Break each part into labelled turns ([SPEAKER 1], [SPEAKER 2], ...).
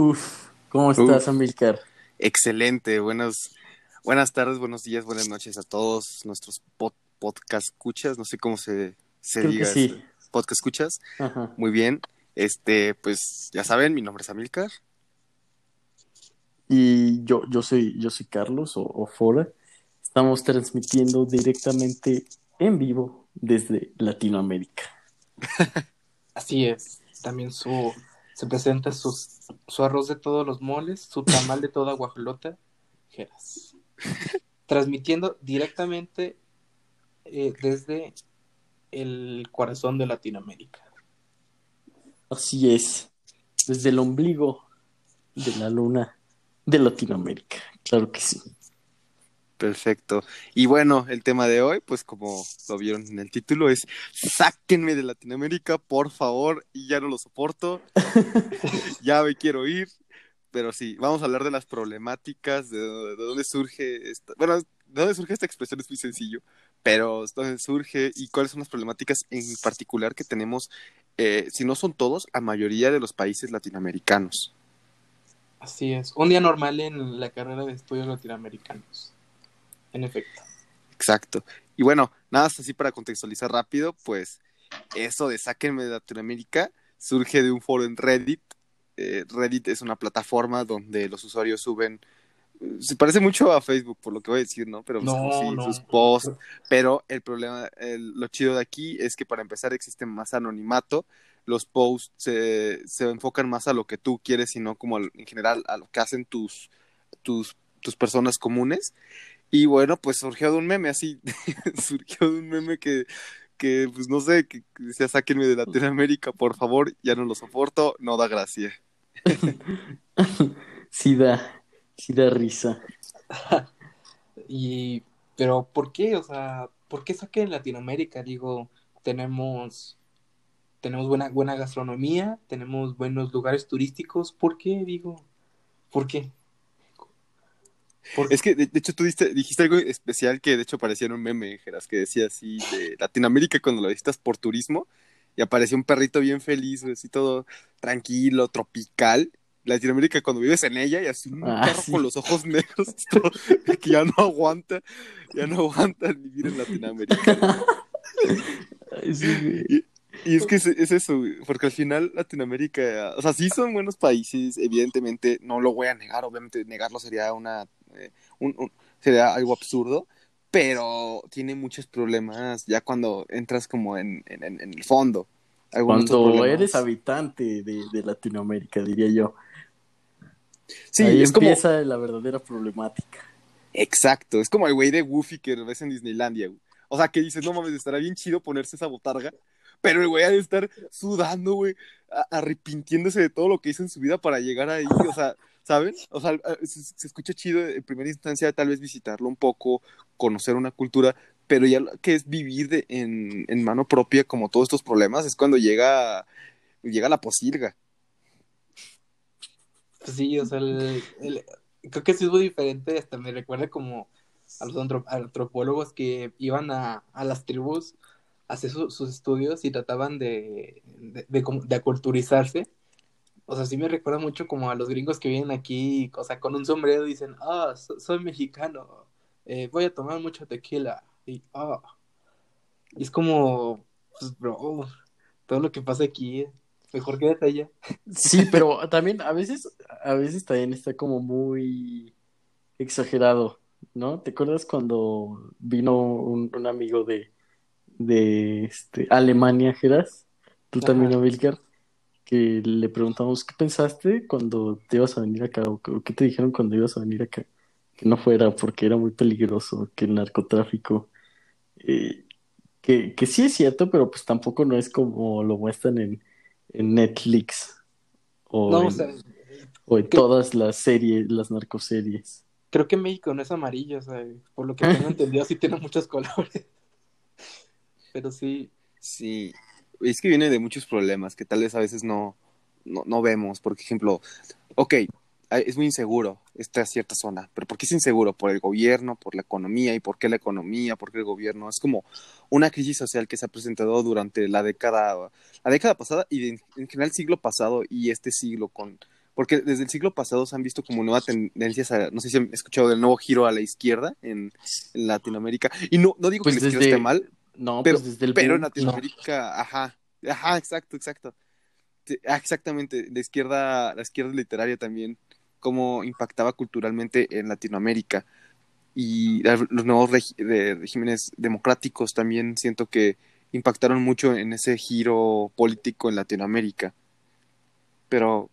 [SPEAKER 1] Uf, ¿cómo estás, Amilcar?
[SPEAKER 2] Excelente, buenas, buenas tardes, buenos días, buenas noches a todos nuestros podcast escuchas, no sé cómo se, se
[SPEAKER 1] Creo
[SPEAKER 2] diga.
[SPEAKER 1] que sí.
[SPEAKER 2] este, Podcast escuchas,
[SPEAKER 1] Ajá.
[SPEAKER 2] muy bien. Este, pues ya saben, mi nombre es Amilcar.
[SPEAKER 1] Y yo, yo soy, yo soy Carlos o, o Fora. Estamos transmitiendo directamente en vivo desde Latinoamérica.
[SPEAKER 3] Así es. También su se presenta sus, su arroz de todos los moles, su tamal de toda guajolota, Geras. Transmitiendo directamente eh, desde el corazón de Latinoamérica.
[SPEAKER 1] Así es, desde el ombligo de la luna de Latinoamérica. Claro que sí.
[SPEAKER 2] Perfecto. Y bueno, el tema de hoy, pues como lo vieron en el título, es sáquenme de Latinoamérica, por favor, y ya no lo soporto. ya me quiero ir. Pero sí, vamos a hablar de las problemáticas, de, de dónde surge esta, bueno, de dónde surge esta expresión es muy sencillo, pero dónde surge y cuáles son las problemáticas en particular que tenemos, eh, si no son todos, la mayoría de los países latinoamericanos.
[SPEAKER 3] Así es. Un día normal en la carrera de estudios latinoamericanos. En efecto.
[SPEAKER 2] Exacto. Y bueno, nada más así para contextualizar rápido, pues eso de sáquenme de Latinoamérica surge de un foro en Reddit. Eh, Reddit es una plataforma donde los usuarios suben, eh, se parece mucho a Facebook por lo que voy a decir, ¿no? Pero pues,
[SPEAKER 3] No,
[SPEAKER 2] sí,
[SPEAKER 3] no.
[SPEAKER 2] sus posts. Pero el problema, el- lo chido de aquí es que para empezar existe más anonimato. Los posts se, se enfocan más a lo que tú quieres y no como al- en general a lo que hacen tus, tus, tus personas comunes. Y bueno, pues surgió de un meme así, surgió de un meme que, que pues no sé, que, que decía sáquenme de Latinoamérica, por favor, ya no lo soporto, no da gracia.
[SPEAKER 1] Sí da, sí da risa.
[SPEAKER 3] Y, pero ¿por qué? O sea, ¿por qué saqué en Latinoamérica? Digo, tenemos, tenemos buena, buena gastronomía, tenemos buenos lugares turísticos. ¿Por qué? Digo, ¿por qué? ¿Por-
[SPEAKER 2] Es que de, de hecho tú diste- dijiste algo especial que de hecho parecía un meme, Geras, que decía así de Latinoamérica cuando lo visitas por turismo y apareció un perrito bien feliz, así todo tranquilo, tropical. Latinoamérica cuando vives en ella y así un
[SPEAKER 1] Ah,
[SPEAKER 2] perro
[SPEAKER 1] sí.
[SPEAKER 2] con los ojos negros todo, que ya no aguanta, ya no aguanta vivir en Latinoamérica.
[SPEAKER 1] Ay, sí, güey.
[SPEAKER 2] Y es que es, es eso, porque al final Latinoamérica, o sea, sí son buenos países, evidentemente, no lo voy a negar, obviamente negarlo sería una, eh, un- un- sería algo absurdo, pero tiene muchos problemas ya cuando entras como en, en, el fondo.
[SPEAKER 1] Cuando eres habitante de, de Latinoamérica, diría yo.
[SPEAKER 2] Sí,
[SPEAKER 1] Ahí
[SPEAKER 2] es como,
[SPEAKER 1] empieza la verdadera problemática.
[SPEAKER 2] exacto, es como el güey de Goofy que ves en Disneylandia, güey. O sea, que dices, no mames, estará bien chido ponerse esa botarga, pero el güey ha de estar sudando, güey, arrepintiéndose de todo lo que hizo en su vida para llegar ahí, o sea, ¿saben? O sea, a- se, escucha chido en primera instancia tal vez visitarlo un poco, conocer una cultura, pero ya lo que es vivir de, en, en mano propia como todos estos problemas es cuando llega, llega la posilga.
[SPEAKER 3] Pues sí, o sea, el- creo que sí es muy diferente, hasta me recuerda como a los antro- antropólogos que iban a, a las tribus a hacer su- sus estudios y trataban de, de, de aculturizarse. O sea, sí me recuerda mucho como a los gringos que vienen aquí, o sea, con un sombrero dicen, ah, so- soy mexicano, eh, voy a tomar mucho tequila, y, ah. Y es como, pues, bro, todo lo que pasa aquí, mejor quédate allá.
[SPEAKER 1] Sí, pero también a veces, a veces también está como muy exagerado, ¿no? ¿Te acuerdas cuando vino un, un amigo de, de este, Alemania, Geras? Tú también,
[SPEAKER 3] Ajá.
[SPEAKER 1] Que le preguntamos, ¿qué pensaste cuando te ibas a venir acá? ¿O qué- o qué te dijeron cuando ibas a venir acá? Que no fuera porque era muy peligroso, que el narcotráfico, eh, que, que sí es cierto, pero pues tampoco no es como lo muestran en, en Netflix o
[SPEAKER 3] No,
[SPEAKER 1] en,
[SPEAKER 3] o sea,
[SPEAKER 1] o en
[SPEAKER 3] que-
[SPEAKER 1] todas las series, las narcoseries.
[SPEAKER 3] Creo que México no es amarillo, o sea, por lo que tengo entendido, sí tiene muchos colores. Pero sí,
[SPEAKER 2] Sí, es que viene de muchos problemas que tal vez a veces no, no, no vemos. Por ejemplo, ok, es muy inseguro esta cierta zona, pero ¿por qué es inseguro? Por el gobierno, por la economía, y por qué la economía, por qué el gobierno. Es como una crisis social que se ha presentado durante la década, la década pasada y en general el siglo pasado y este siglo con, porque desde el siglo pasado se han visto como nuevas tendencias, a, no sé si han escuchado del nuevo giro a la izquierda en, en Latinoamérica, y no, no digo
[SPEAKER 1] Pues
[SPEAKER 2] que la izquierda esté mal,
[SPEAKER 1] No,
[SPEAKER 2] pero,
[SPEAKER 1] pues desde el
[SPEAKER 2] pero en Latinoamérica, ajá, ajá, exacto, exacto. Ah, Exactamente, la izquierda, la izquierda literaria también, cómo impactaba culturalmente en Latinoamérica. Y los nuevos de- regímenes democráticos también siento que impactaron mucho en ese giro político en Latinoamérica. Pero,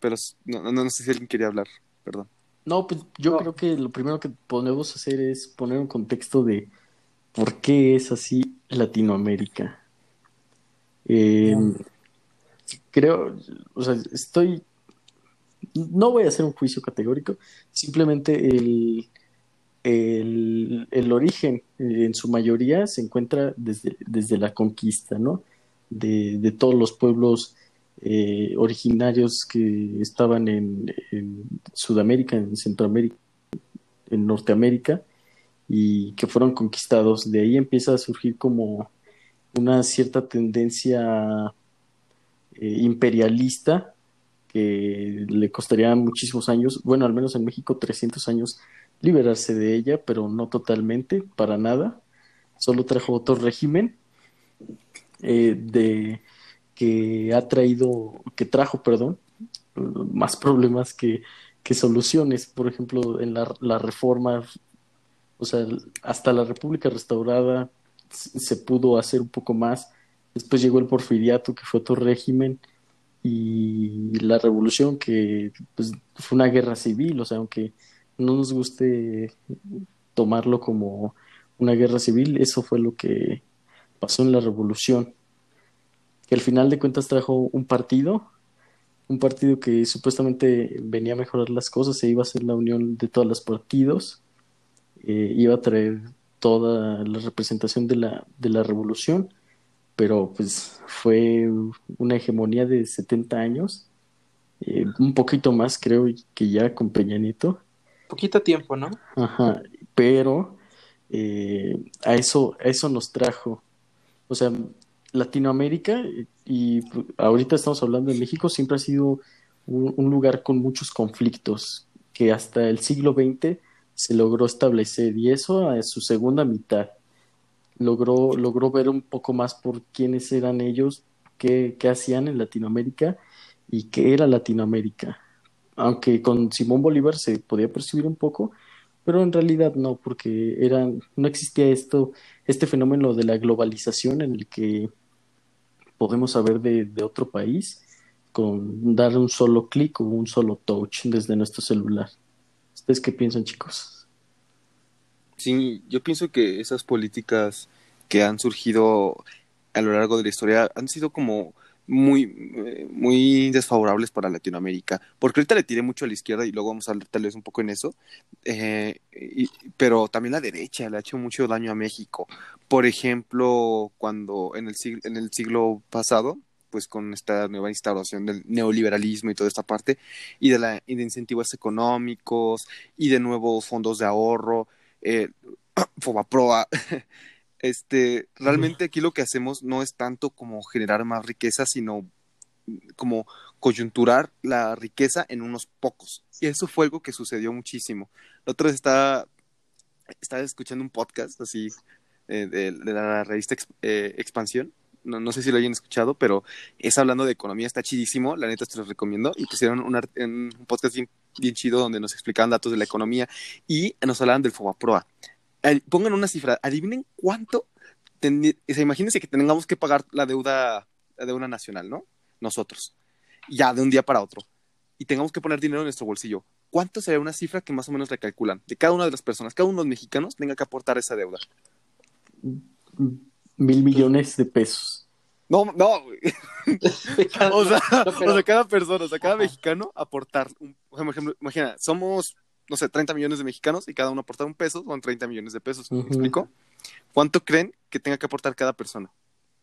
[SPEAKER 2] pero no, no, no sé si alguien quería hablar, perdón.
[SPEAKER 1] No, pues yo
[SPEAKER 3] No.
[SPEAKER 1] creo que lo primero que podemos hacer es poner un contexto de por qué es así Latinoamérica. Eh, creo, o sea, estoy, no voy a hacer un juicio categórico, simplemente el, el, el origen en su mayoría se encuentra desde, desde la conquista, ¿no? De, de todos los pueblos eh, originarios que estaban en, en Sudamérica, en Centroamérica, en Norteamérica y que fueron conquistados. De ahí empieza a surgir como una cierta tendencia eh, imperialista que le costaría muchísimos años, bueno, al menos en México 300 años liberarse de ella, pero no totalmente, para nada. Solo trajo otro régimen eh, de que ha traído, que trajo, perdón, más problemas que, que soluciones. Por ejemplo, en la, la reforma, o sea, hasta la República restaurada se pudo hacer un poco más. Después llegó el porfiriato, que fue otro régimen, y la revolución, que pues, fue una guerra civil, o sea, aunque no nos guste tomarlo como una guerra civil, eso fue lo que pasó en la revolución, que al final de cuentas trajo un partido, un partido que supuestamente venía a mejorar las cosas, se iba a hacer la unión de todos los partidos, eh, iba a traer toda la representación de la, de la revolución, pero pues fue una hegemonía de 70 años, eh, un poquito más creo que ya con Peña Nieto.
[SPEAKER 3] Poquito tiempo, ¿no?
[SPEAKER 1] Ajá, pero eh, a eso, a eso nos trajo. O sea, Latinoamérica, y ahorita estamos hablando de México, siempre ha sido un, un lugar con muchos conflictos, que hasta el siglo XX se logró establecer, y eso a su segunda mitad. Logró, logró ver un poco más por quiénes eran ellos, qué, qué hacían en Latinoamérica y qué era Latinoamérica aunque con Simón Bolívar se podía percibir un poco, pero en realidad no, porque eran, no existía esto, este fenómeno de la globalización en el que podemos saber de, de otro país con dar un solo clic o un solo touch desde nuestro celular. ¿Ustedes qué piensan, chicos?
[SPEAKER 2] Sí, yo pienso que esas políticas que han surgido a lo largo de la historia han sido como muy, eh, muy desfavorables para Latinoamérica, porque ahorita le tiré mucho a la izquierda y luego vamos a hablar tal vez un poco en eso, eh, pero también la derecha le ha hecho mucho daño a México. Por ejemplo, cuando en el siglo, en el siglo pasado, pues con esta nueva instauración del neoliberalismo y toda esta parte, y de, la, y de incentivos económicos, y de nuevos fondos de ahorro, eh, Fobaproa, este, realmente aquí lo que hacemos no es tanto como generar más riqueza, sino como coyunturar la riqueza en unos pocos. Y eso fue algo que sucedió muchísimo. La otra vez estaba, estaba escuchando un podcast así eh, de, de la revista eh, Expansión. No, no sé si lo hayan escuchado, pero es hablando de economía, está chidísimo, la neta te lo recomiendo. Y pusieron un, un podcast bien, bien chido donde nos explicaban datos de la economía y nos hablaban del Fobaproa. Pongan una cifra, adivinen cuánto, o sea, imagínense que tengamos que pagar la deuda, la deuda nacional, ¿no? Nosotros, ya de un día para otro, y tengamos que poner dinero en nuestro bolsillo. ¿Cuánto sería una cifra que más o menos le calculan? De cada una de las personas, cada uno de los mexicanos tenga que aportar esa deuda.
[SPEAKER 1] Mil millones de pesos.
[SPEAKER 2] No, no, o sea,
[SPEAKER 3] No, pero-
[SPEAKER 2] o sea, cada persona, o sea, cada mexicano aportar, un, o sea, por ejemplo, imagina, somos, no sé, 30 millones de mexicanos y cada uno aportar un peso, son 30 millones de pesos, ¿me
[SPEAKER 1] Ujú.
[SPEAKER 2] explico? ¿Cuánto creen que tenga que aportar cada persona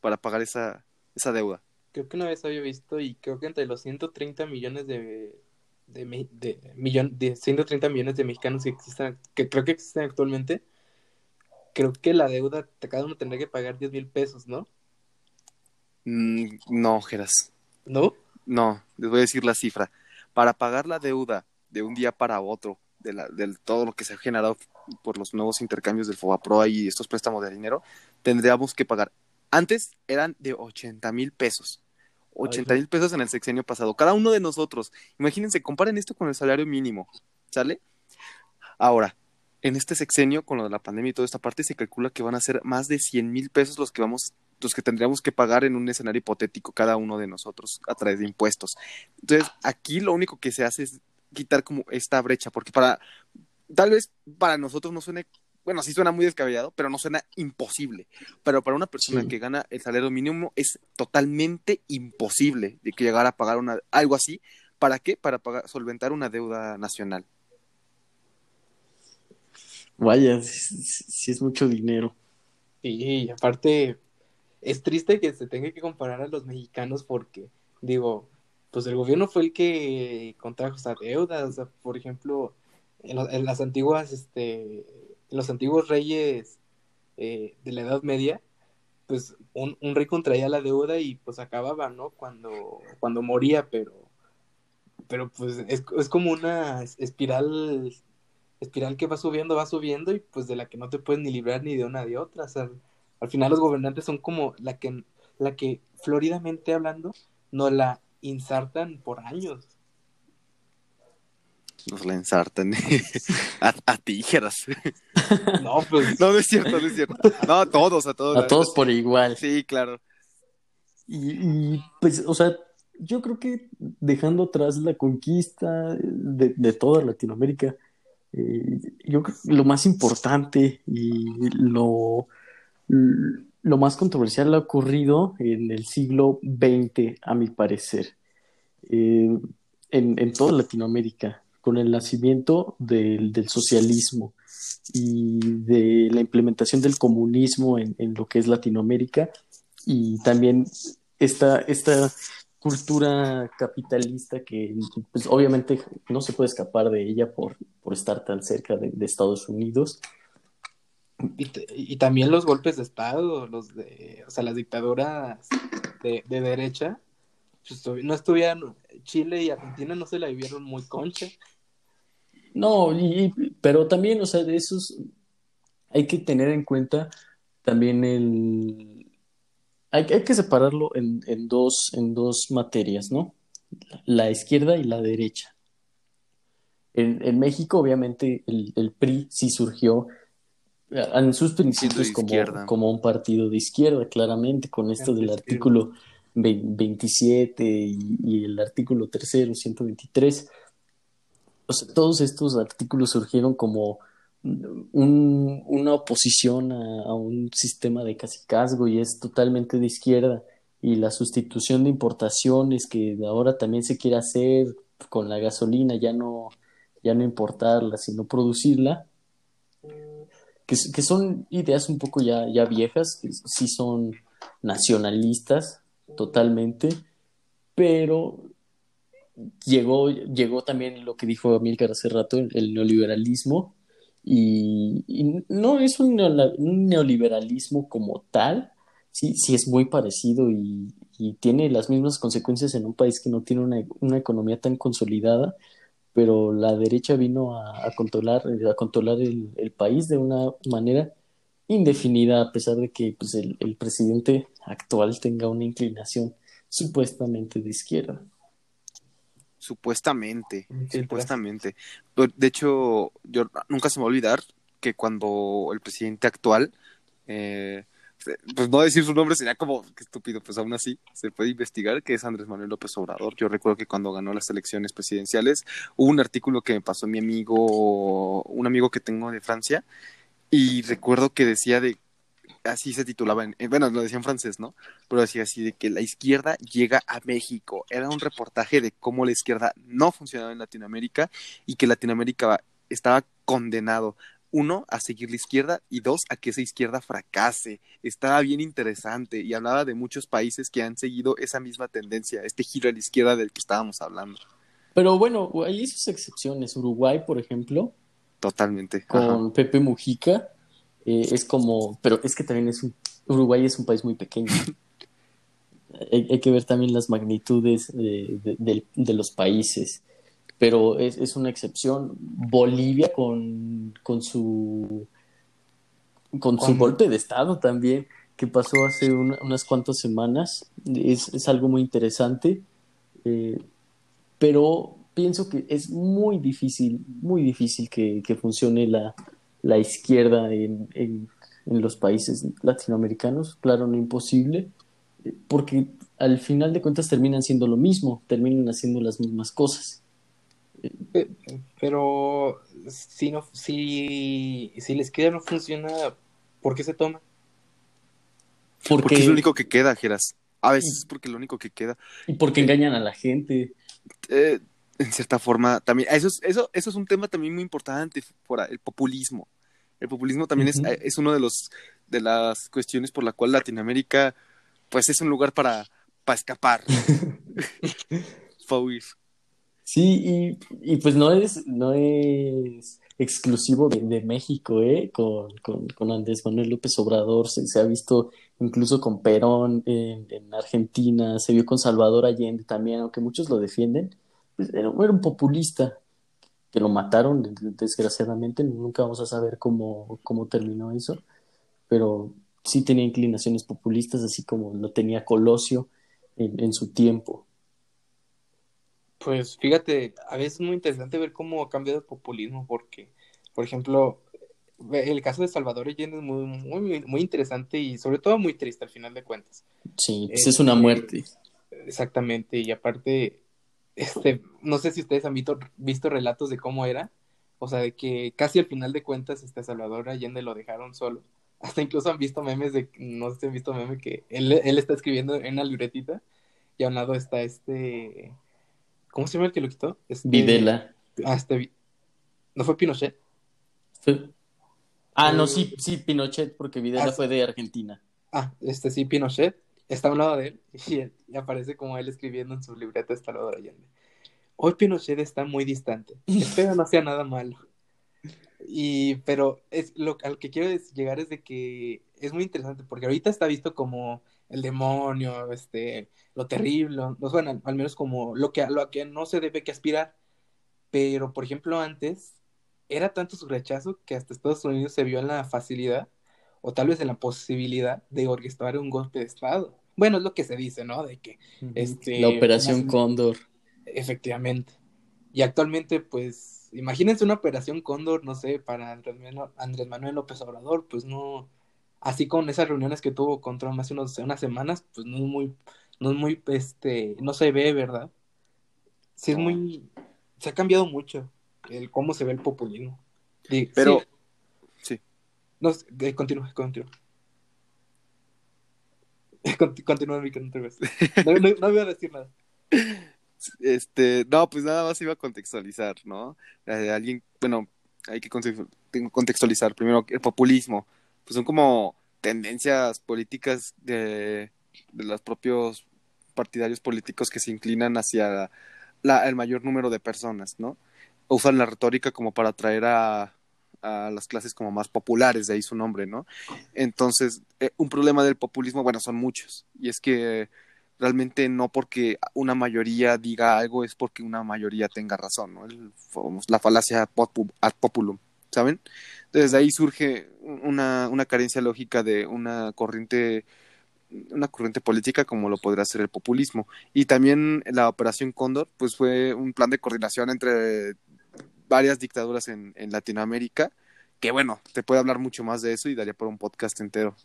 [SPEAKER 2] para pagar esa, esa deuda?
[SPEAKER 3] Creo que una vez había visto y creo que entre los 130 millones de, de, me- de, millón, de 130 millones de mexicanos que existen, que creo que existen actualmente, creo que la deuda, cada uno tendría que pagar 10 mil pesos, ¿no?
[SPEAKER 2] Mm, no, Geras.
[SPEAKER 3] ¿No?
[SPEAKER 2] no, les voy a decir la cifra. Para pagar la deuda de un día para otro, de, la, de todo lo que se ha generado por los nuevos intercambios del FOBAPROA y estos préstamos de dinero, tendríamos que pagar. Antes eran de 80 mil pesos. 80 mil pesos en el sexenio pasado. Cada uno de nosotros. Imagínense, comparen esto con el salario mínimo. ¿Sale? Ahora, en este sexenio, con lo de la pandemia y toda esta parte, se calcula que van a ser más de 100 mil pesos los que vamos los que tendríamos que pagar en un escenario hipotético cada uno de nosotros a través de impuestos. Entonces, aquí lo único que se hace es quitar como esta brecha, porque para, tal vez para nosotros no suene, bueno, sí suena muy descabellado, pero no suena imposible. Pero para una persona
[SPEAKER 1] Sí.
[SPEAKER 2] que gana el salario mínimo es totalmente imposible de que llegara a pagar una, algo así. ¿Para qué? Para pagar, solventar una deuda nacional.
[SPEAKER 1] Vaya, sí, es mucho dinero.
[SPEAKER 3] Sí, y aparte, es triste que se tenga que comparar a los mexicanos porque, digo, pues el gobierno fue el que contrajo esa deuda. O sea, por ejemplo, en, lo- en las antiguas, este, en los antiguos reyes eh, de la Edad Media, pues un, un rey contraía la deuda y pues acababa, ¿no? Cuando, cuando moría, pero, pero pues es, es como una espiral, espiral que va subiendo, va subiendo y pues de la que no te puedes ni librar ni de una ni de otra. O sea, al final los gobernantes son como la que, la que floridamente hablando, no la insertan por años.
[SPEAKER 2] Nos la ensartan a, a tijeras.
[SPEAKER 3] No, pues
[SPEAKER 2] No, no es cierto, no es cierto. No, a todos, a todos.
[SPEAKER 1] A todos por igual.
[SPEAKER 2] Sí, claro.
[SPEAKER 1] Y, y, pues, o sea, yo creo que dejando atrás la conquista de, de toda Latinoamérica, eh, yo creo que lo más importante y lo, lo más controversial ha ocurrido en el siglo XX, a mi parecer, eh, en, en toda Latinoamérica, con el nacimiento del, del socialismo y de la implementación del comunismo en, en lo que es Latinoamérica y también esta, esta cultura capitalista que pues, obviamente no se puede escapar de ella por, por estar tan cerca de, de Estados Unidos.
[SPEAKER 3] Y, también los golpes de Estado, los de, o sea, las dictaduras de, de derecha, pues, no estuvieran, Chile y Argentina no se la vivieron muy concha.
[SPEAKER 1] No, y, pero también, o sea, de esos hay que tener en cuenta también el... Hay, hay que separarlo en, en dos, en dos materias, ¿no? La izquierda y la derecha. En, en México, obviamente, el, el PRI sí surgió eh, en sus principios como, un partido de izquierda, claramente, con esto del artículo ve- 27 y, y el artículo tercero, 123. O sea, todos estos artículos surgieron como un- una oposición a, un sistema de cacicazgo y es totalmente de izquierda. Y la sustitución de importaciones que ahora también se quiere hacer con la gasolina, ya no, ya no importarla, sino producirla, que, que son ideas un poco ya, ya viejas, que sí son nacionalistas totalmente, pero llegó, llegó también lo que dijo Amílcar hace rato, el neoliberalismo, y, no es un, neoliberalismo como tal, sí, sí es muy parecido y, tiene las mismas consecuencias en un país que no tiene una, una economía tan consolidada, pero la derecha vino a, a controlar, a controlar el, el país de una manera indefinida, a pesar de que pues, el, el presidente actual tenga una inclinación supuestamente de izquierda.
[SPEAKER 2] Supuestamente,
[SPEAKER 3] Sí,
[SPEAKER 2] supuestamente. De hecho, yo nunca se me va a olvidar que cuando el presidente actual, eh, pues no decir su nombre sería como que estúpido, pues aún así se puede investigar que es Andrés Manuel López Obrador. Yo recuerdo que cuando ganó las elecciones presidenciales hubo un artículo que me pasó mi amigo, un amigo que tengo de Francia, y recuerdo que decía de, así se titulaba, en, bueno, lo decía en francés, ¿no? Pero decía así de que la izquierda llega a México. Era un reportaje de cómo la izquierda no funcionaba en Latinoamérica y que Latinoamérica estaba condenado, uno, a seguir la izquierda y dos, a que esa izquierda fracase. Estaba bien interesante y hablaba de muchos países que han seguido esa misma tendencia, este giro a la izquierda del que estábamos hablando.
[SPEAKER 1] Pero bueno, hay sus excepciones. Uruguay, por ejemplo,
[SPEAKER 2] Totalmente.
[SPEAKER 1] con
[SPEAKER 2] Ajá.
[SPEAKER 1] Pepe Mujica, eh, es como, pero es que también es un, Uruguay es un país muy pequeño. hay, hay que ver también las magnitudes de, de- de- de los países, pero es, es una excepción. Bolivia con, con su, con su golpe de Estado también, que pasó hace una- unas cuantas semanas, es, es algo muy interesante, eh, pero pienso que es muy difícil, muy difícil que, que funcione la, la izquierda en, en, en los países latinoamericanos, claro, no imposible, eh, porque al final de cuentas terminan siendo lo mismo, terminan haciendo las mismas cosas.
[SPEAKER 3] Pe- Pero si no, si, si la izquierda no funciona, ¿por qué se toma?
[SPEAKER 1] Porque,
[SPEAKER 2] Porque es lo único que queda, Geras. A veces es porque es lo único que queda.
[SPEAKER 1] y porque engañan a la gente.
[SPEAKER 2] Eh, en cierta forma, también, eso es, eso, eso es un tema también muy importante, fuera, el populismo. El populismo también es, es uno de los de las cuestiones por la cual Latinoamérica, pues es un lugar para, para escapar, para huir.
[SPEAKER 1] Sí, y, y pues no es, no es exclusivo de, de México, ¿eh? Con, con, con Andrés Manuel López Obrador, se, se ha visto incluso con Perón en, en Argentina, se vio con Salvador Allende también, aunque muchos lo defienden, pues era, era un populista que lo mataron, de- desgraciadamente, nunca vamos a saber cómo, cómo terminó eso, pero sí tenía inclinaciones populistas, así como lo tenía Colosio en, en su tiempo.
[SPEAKER 3] Pues fíjate, a veces es muy interesante ver cómo ha cambiado el populismo, porque, por ejemplo, el caso de Salvador Allende es muy, muy, muy interesante y sobre todo muy triste al final de cuentas.
[SPEAKER 1] Sí, pues es una
[SPEAKER 3] Este,
[SPEAKER 1] muerte.
[SPEAKER 3] Exactamente, y aparte, este, no sé si ustedes han visto, visto relatos de cómo era, o sea, de que casi al final de cuentas, este Salvador Allende lo dejaron solo. Hasta incluso han visto memes de, no sé si han visto memes que él, él está escribiendo en una libretita y a un lado está este, ¿cómo se llama el que lo quitó? Este,
[SPEAKER 1] Videla.
[SPEAKER 3] Ah, este, ¿no fue Pinochet?
[SPEAKER 1] Fue- Ah, no, sí, sí, Pinochet, porque Videla
[SPEAKER 3] Ah, sí.
[SPEAKER 1] fue de Argentina.
[SPEAKER 3] Ah, este sí, Pinochet, está a un lado de él y, él- y aparece como él escribiendo en su libreta de Salvador Allende. Hoy Pinochet está muy distante, espero no sea nada malo. Y, pero es lo al que quiero llegar es de que es muy interesante porque ahorita está visto como el demonio, este, lo terrible, no bueno, al menos como lo que a lo que no se debe que aspirar. Pero, por ejemplo, antes era tanto su rechazo que hasta Estados Unidos se vio en la facilidad o tal vez en la posibilidad de orquestar un golpe de Estado. Bueno, es lo que se dice, ¿no? De que Este,
[SPEAKER 1] La Operación Cóndor.
[SPEAKER 3] efectivamente. Y actualmente, pues, imagínense una operación Cóndor, no sé, para Andrés Manuel, Andrés Manuel López Obrador, pues no, así con esas reuniones que tuvo con Trump hace unos- unas semanas, pues no es muy, no es muy, este, no se ve, ¿verdad? Sí es muy, se ha cambiado mucho el cómo se ve el populismo.
[SPEAKER 2] Pero,
[SPEAKER 3] sí,
[SPEAKER 2] sí.
[SPEAKER 3] No, eh, continúa, continúa. Conti- Continúa, Mika, no. No, no, no voy a decir nada.
[SPEAKER 2] Este, no, pues nada más iba a contextualizar, ¿no? Eh, alguien, bueno, hay que contextualizar primero el populismo, pues son como tendencias políticas de, de los propios partidarios políticos que se inclinan hacia la- el mayor número de personas, ¿no? Usan la retórica como para atraer a, a las clases como más populares, de ahí su nombre, ¿no? Entonces, eh, un problema del populismo, bueno, son muchos, y es que realmente no porque una mayoría diga algo es porque una mayoría tenga razón, ¿no? El- la falacia ad populum, ¿saben? Entonces de ahí surge una, una carencia lógica de una corriente una corriente política como lo podría ser el populismo. Y también la Operación Cóndor, pues fue un plan de coordinación entre varias dictaduras en, en Latinoamérica, que bueno, te puede hablar mucho más de eso y daría por un podcast entero.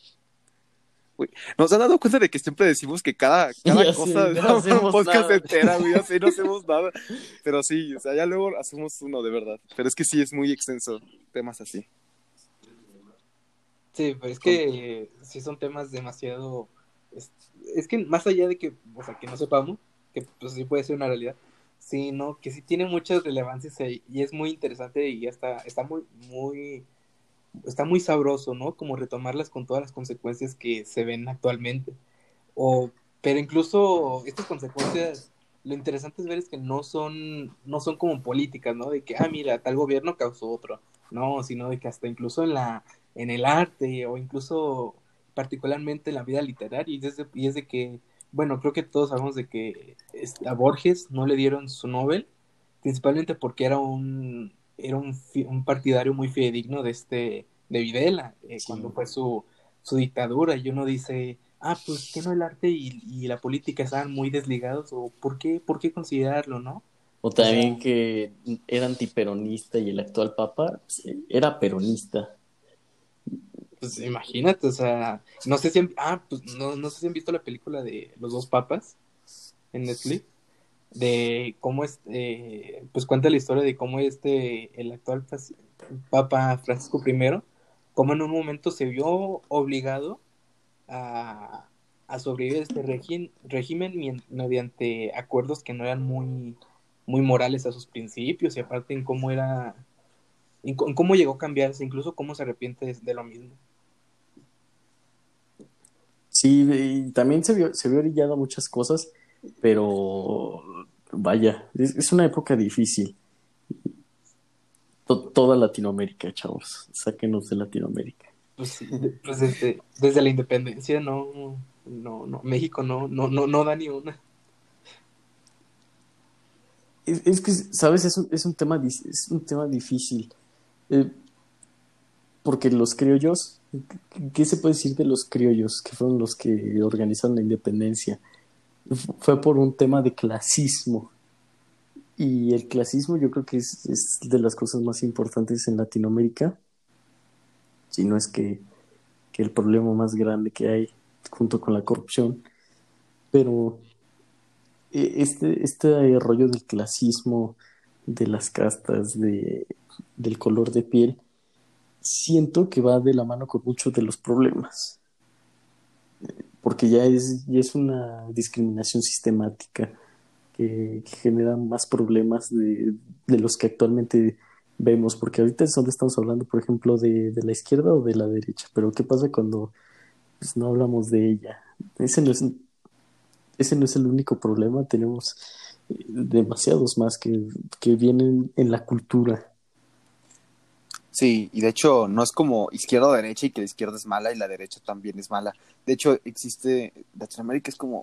[SPEAKER 2] Uy, Nos han dado cuenta de que siempre decimos que cada, cada cosa
[SPEAKER 1] no
[SPEAKER 2] da un podcast
[SPEAKER 1] nada.
[SPEAKER 2] entera, güey, así no hacemos nada. Pero sí, o sea, ya luego hacemos uno de verdad. Pero es que sí es muy extenso, temas así.
[SPEAKER 3] Sí, pero es que sí son temas demasiado... Es, es que más allá de que, o sea, que no sepamos, que pues sí puede ser una realidad, sino que sí tiene muchas relevancias ahí, y es muy interesante y ya está, está muy, muy, está muy sabroso, ¿no? Como retomarlas con todas las consecuencias que se ven actualmente. O, pero incluso estas consecuencias, lo interesante es ver es que no son, no son como políticas, ¿no? De que, ah, mira, tal gobierno causó otro. No, sino de que hasta incluso en la, en el arte o incluso particularmente en la vida literaria y y es de que bueno, creo que todos sabemos de que este, a Borges no le dieron su Nobel, principalmente porque era un, era un, un partidario muy fidedigno de este, de Videla, eh, cuando fue su, su dictadura, y uno dice, ah, pues que no el arte y, y, la política estaban muy desligados, o por qué, por qué considerarlo, ¿no?
[SPEAKER 1] O también o sea, que era antiperonista y el actual papa pues, era peronista.
[SPEAKER 3] Pues imagínate, o sea, no sé si han, ah, pues no, no sé si han visto la película de Los dos papas en Netflix, de cómo es, eh, pues cuenta la historia de cómo este, el actual papa Francisco I, cómo en un momento se vio obligado a, a sobrevivir a este régimen, mediante acuerdos que no eran muy, muy morales a sus principios y aparte en cómo era, en cómo llegó a cambiarse, incluso cómo se arrepiente de lo mismo.
[SPEAKER 1] Sí, y también se vio, se vio orillado muchas cosas, pero vaya, es, es una época difícil. To toda Latinoamérica, chavos, sáquenos de Latinoamérica.
[SPEAKER 3] Pues, pues desde, desde, la independencia no, no, no, México no, no, no, no da ni una.
[SPEAKER 1] Es, es que, sabes, es un, es un tema, es un tema difícil. Eh, porque los criollos, ¿qué se puede decir de los criollos que fueron los que organizaron la independencia? Fue por un tema de clasismo. Y el clasismo yo creo que es, es de las cosas más importantes en Latinoamérica. Si no es que, que el problema más grande que hay junto con la corrupción. Pero este, este rollo del clasismo, de las castas, de, del color de piel, siento que va de la mano con muchos de los problemas. Porque ya es, ya es una discriminación sistemática que, genera más problemas de, de, los que actualmente vemos. Porque ahorita donde estamos hablando, por ejemplo, de, de la izquierda o de la derecha. Pero ¿qué pasa cuando pues, no hablamos de ella? Ese no es, ese no es el único problema. Tenemos demasiados más que, que vienen en la cultura
[SPEAKER 2] Sí, y de hecho no es como izquierda o derecha y que la izquierda es mala y la derecha también es mala. De hecho existe, Latinoamérica es como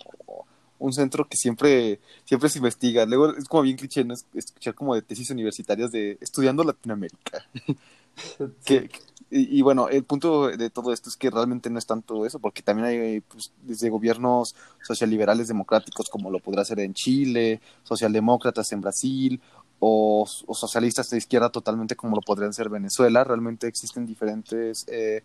[SPEAKER 2] un centro que siempre, siempre se investiga. Luego es como bien cliché, ¿no? escuchar como de tesis universitarias de estudiando Latinoamérica. que, y, y, bueno, el punto de todo esto es que realmente no es tanto eso, porque también hay pues, desde gobiernos socialliberales democráticos como lo podrá ser en Chile, socialdemócratas en Brasil, o, o, socialistas de izquierda totalmente como lo podrían ser Venezuela. Realmente existen diferentes eh,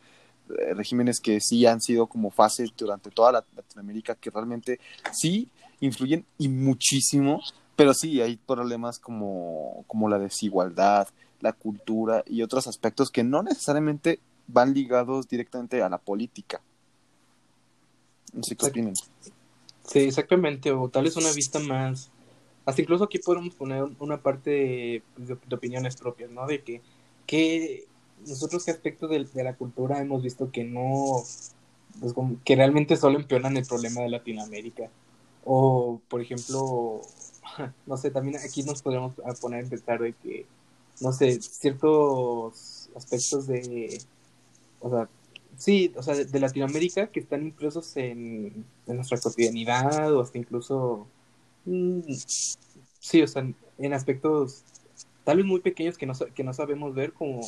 [SPEAKER 2] regímenes que sí han sido como fases durante toda la Latinoamérica que realmente sí influyen y muchísimo, pero sí hay problemas como, como la desigualdad, la cultura y otros aspectos que no necesariamente van ligados directamente a la política. No sé qué opinan.
[SPEAKER 3] Sí, exactamente, o tal vez una vista más hasta incluso aquí podemos poner una parte de, de, opiniones propias, ¿no? De que, que nosotros qué aspecto de, la cultura hemos visto que no, pues como, que realmente solo empeoran el problema de Latinoamérica. O, por ejemplo, no sé, también aquí nos podemos poner a pensar de que, no sé, ciertos aspectos de, o sea, sí, o sea, de, Latinoamérica que están impresos en nuestra cotidianidad o hasta incluso Sí, o sea, en aspectos tal vez muy pequeños que no, que no sabemos ver, como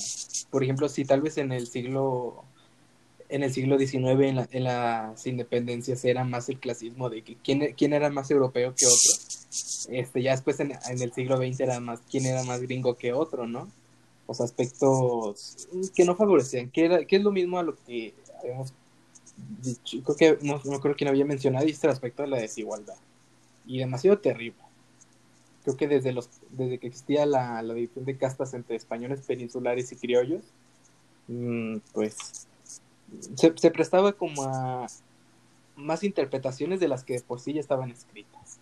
[SPEAKER 3] por ejemplo, si tal vez en el siglo en el siglo XIX, en, la, en las independencias, era más el clasismo de que quién, quién era más europeo que otro. Este, ya después en, en, el siglo XX era más quién era más gringo que otro, ¿no? O sea, aspectos que no favorecían, que, era, que es lo mismo a lo que habíamos dicho, creo que no, no creo que no había mencionado, y este aspecto de la desigualdad y demasiado terrible. Creo que desde los desde que existía la, la división de castas entre españoles peninsulares y criollos, mmm, pues se, se, prestaba como a más interpretaciones de las que por sí ya estaban escritas.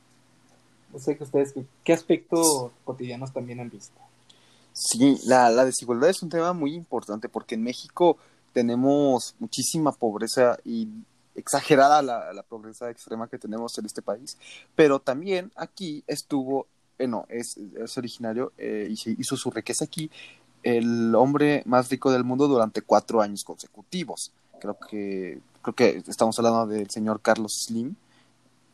[SPEAKER 3] No sé que ustedes qué aspectos cotidianos también han visto.
[SPEAKER 2] Sí, la, la desigualdad es un tema muy importante porque en México tenemos muchísima pobreza y exagerada la, la, pobreza extrema que tenemos en este país, pero también aquí estuvo, eh, no, es, es originario eh, y se hizo su riqueza aquí el hombre más rico del mundo durante cuatro años consecutivos. Creo que, creo que estamos hablando del señor Carlos Slim.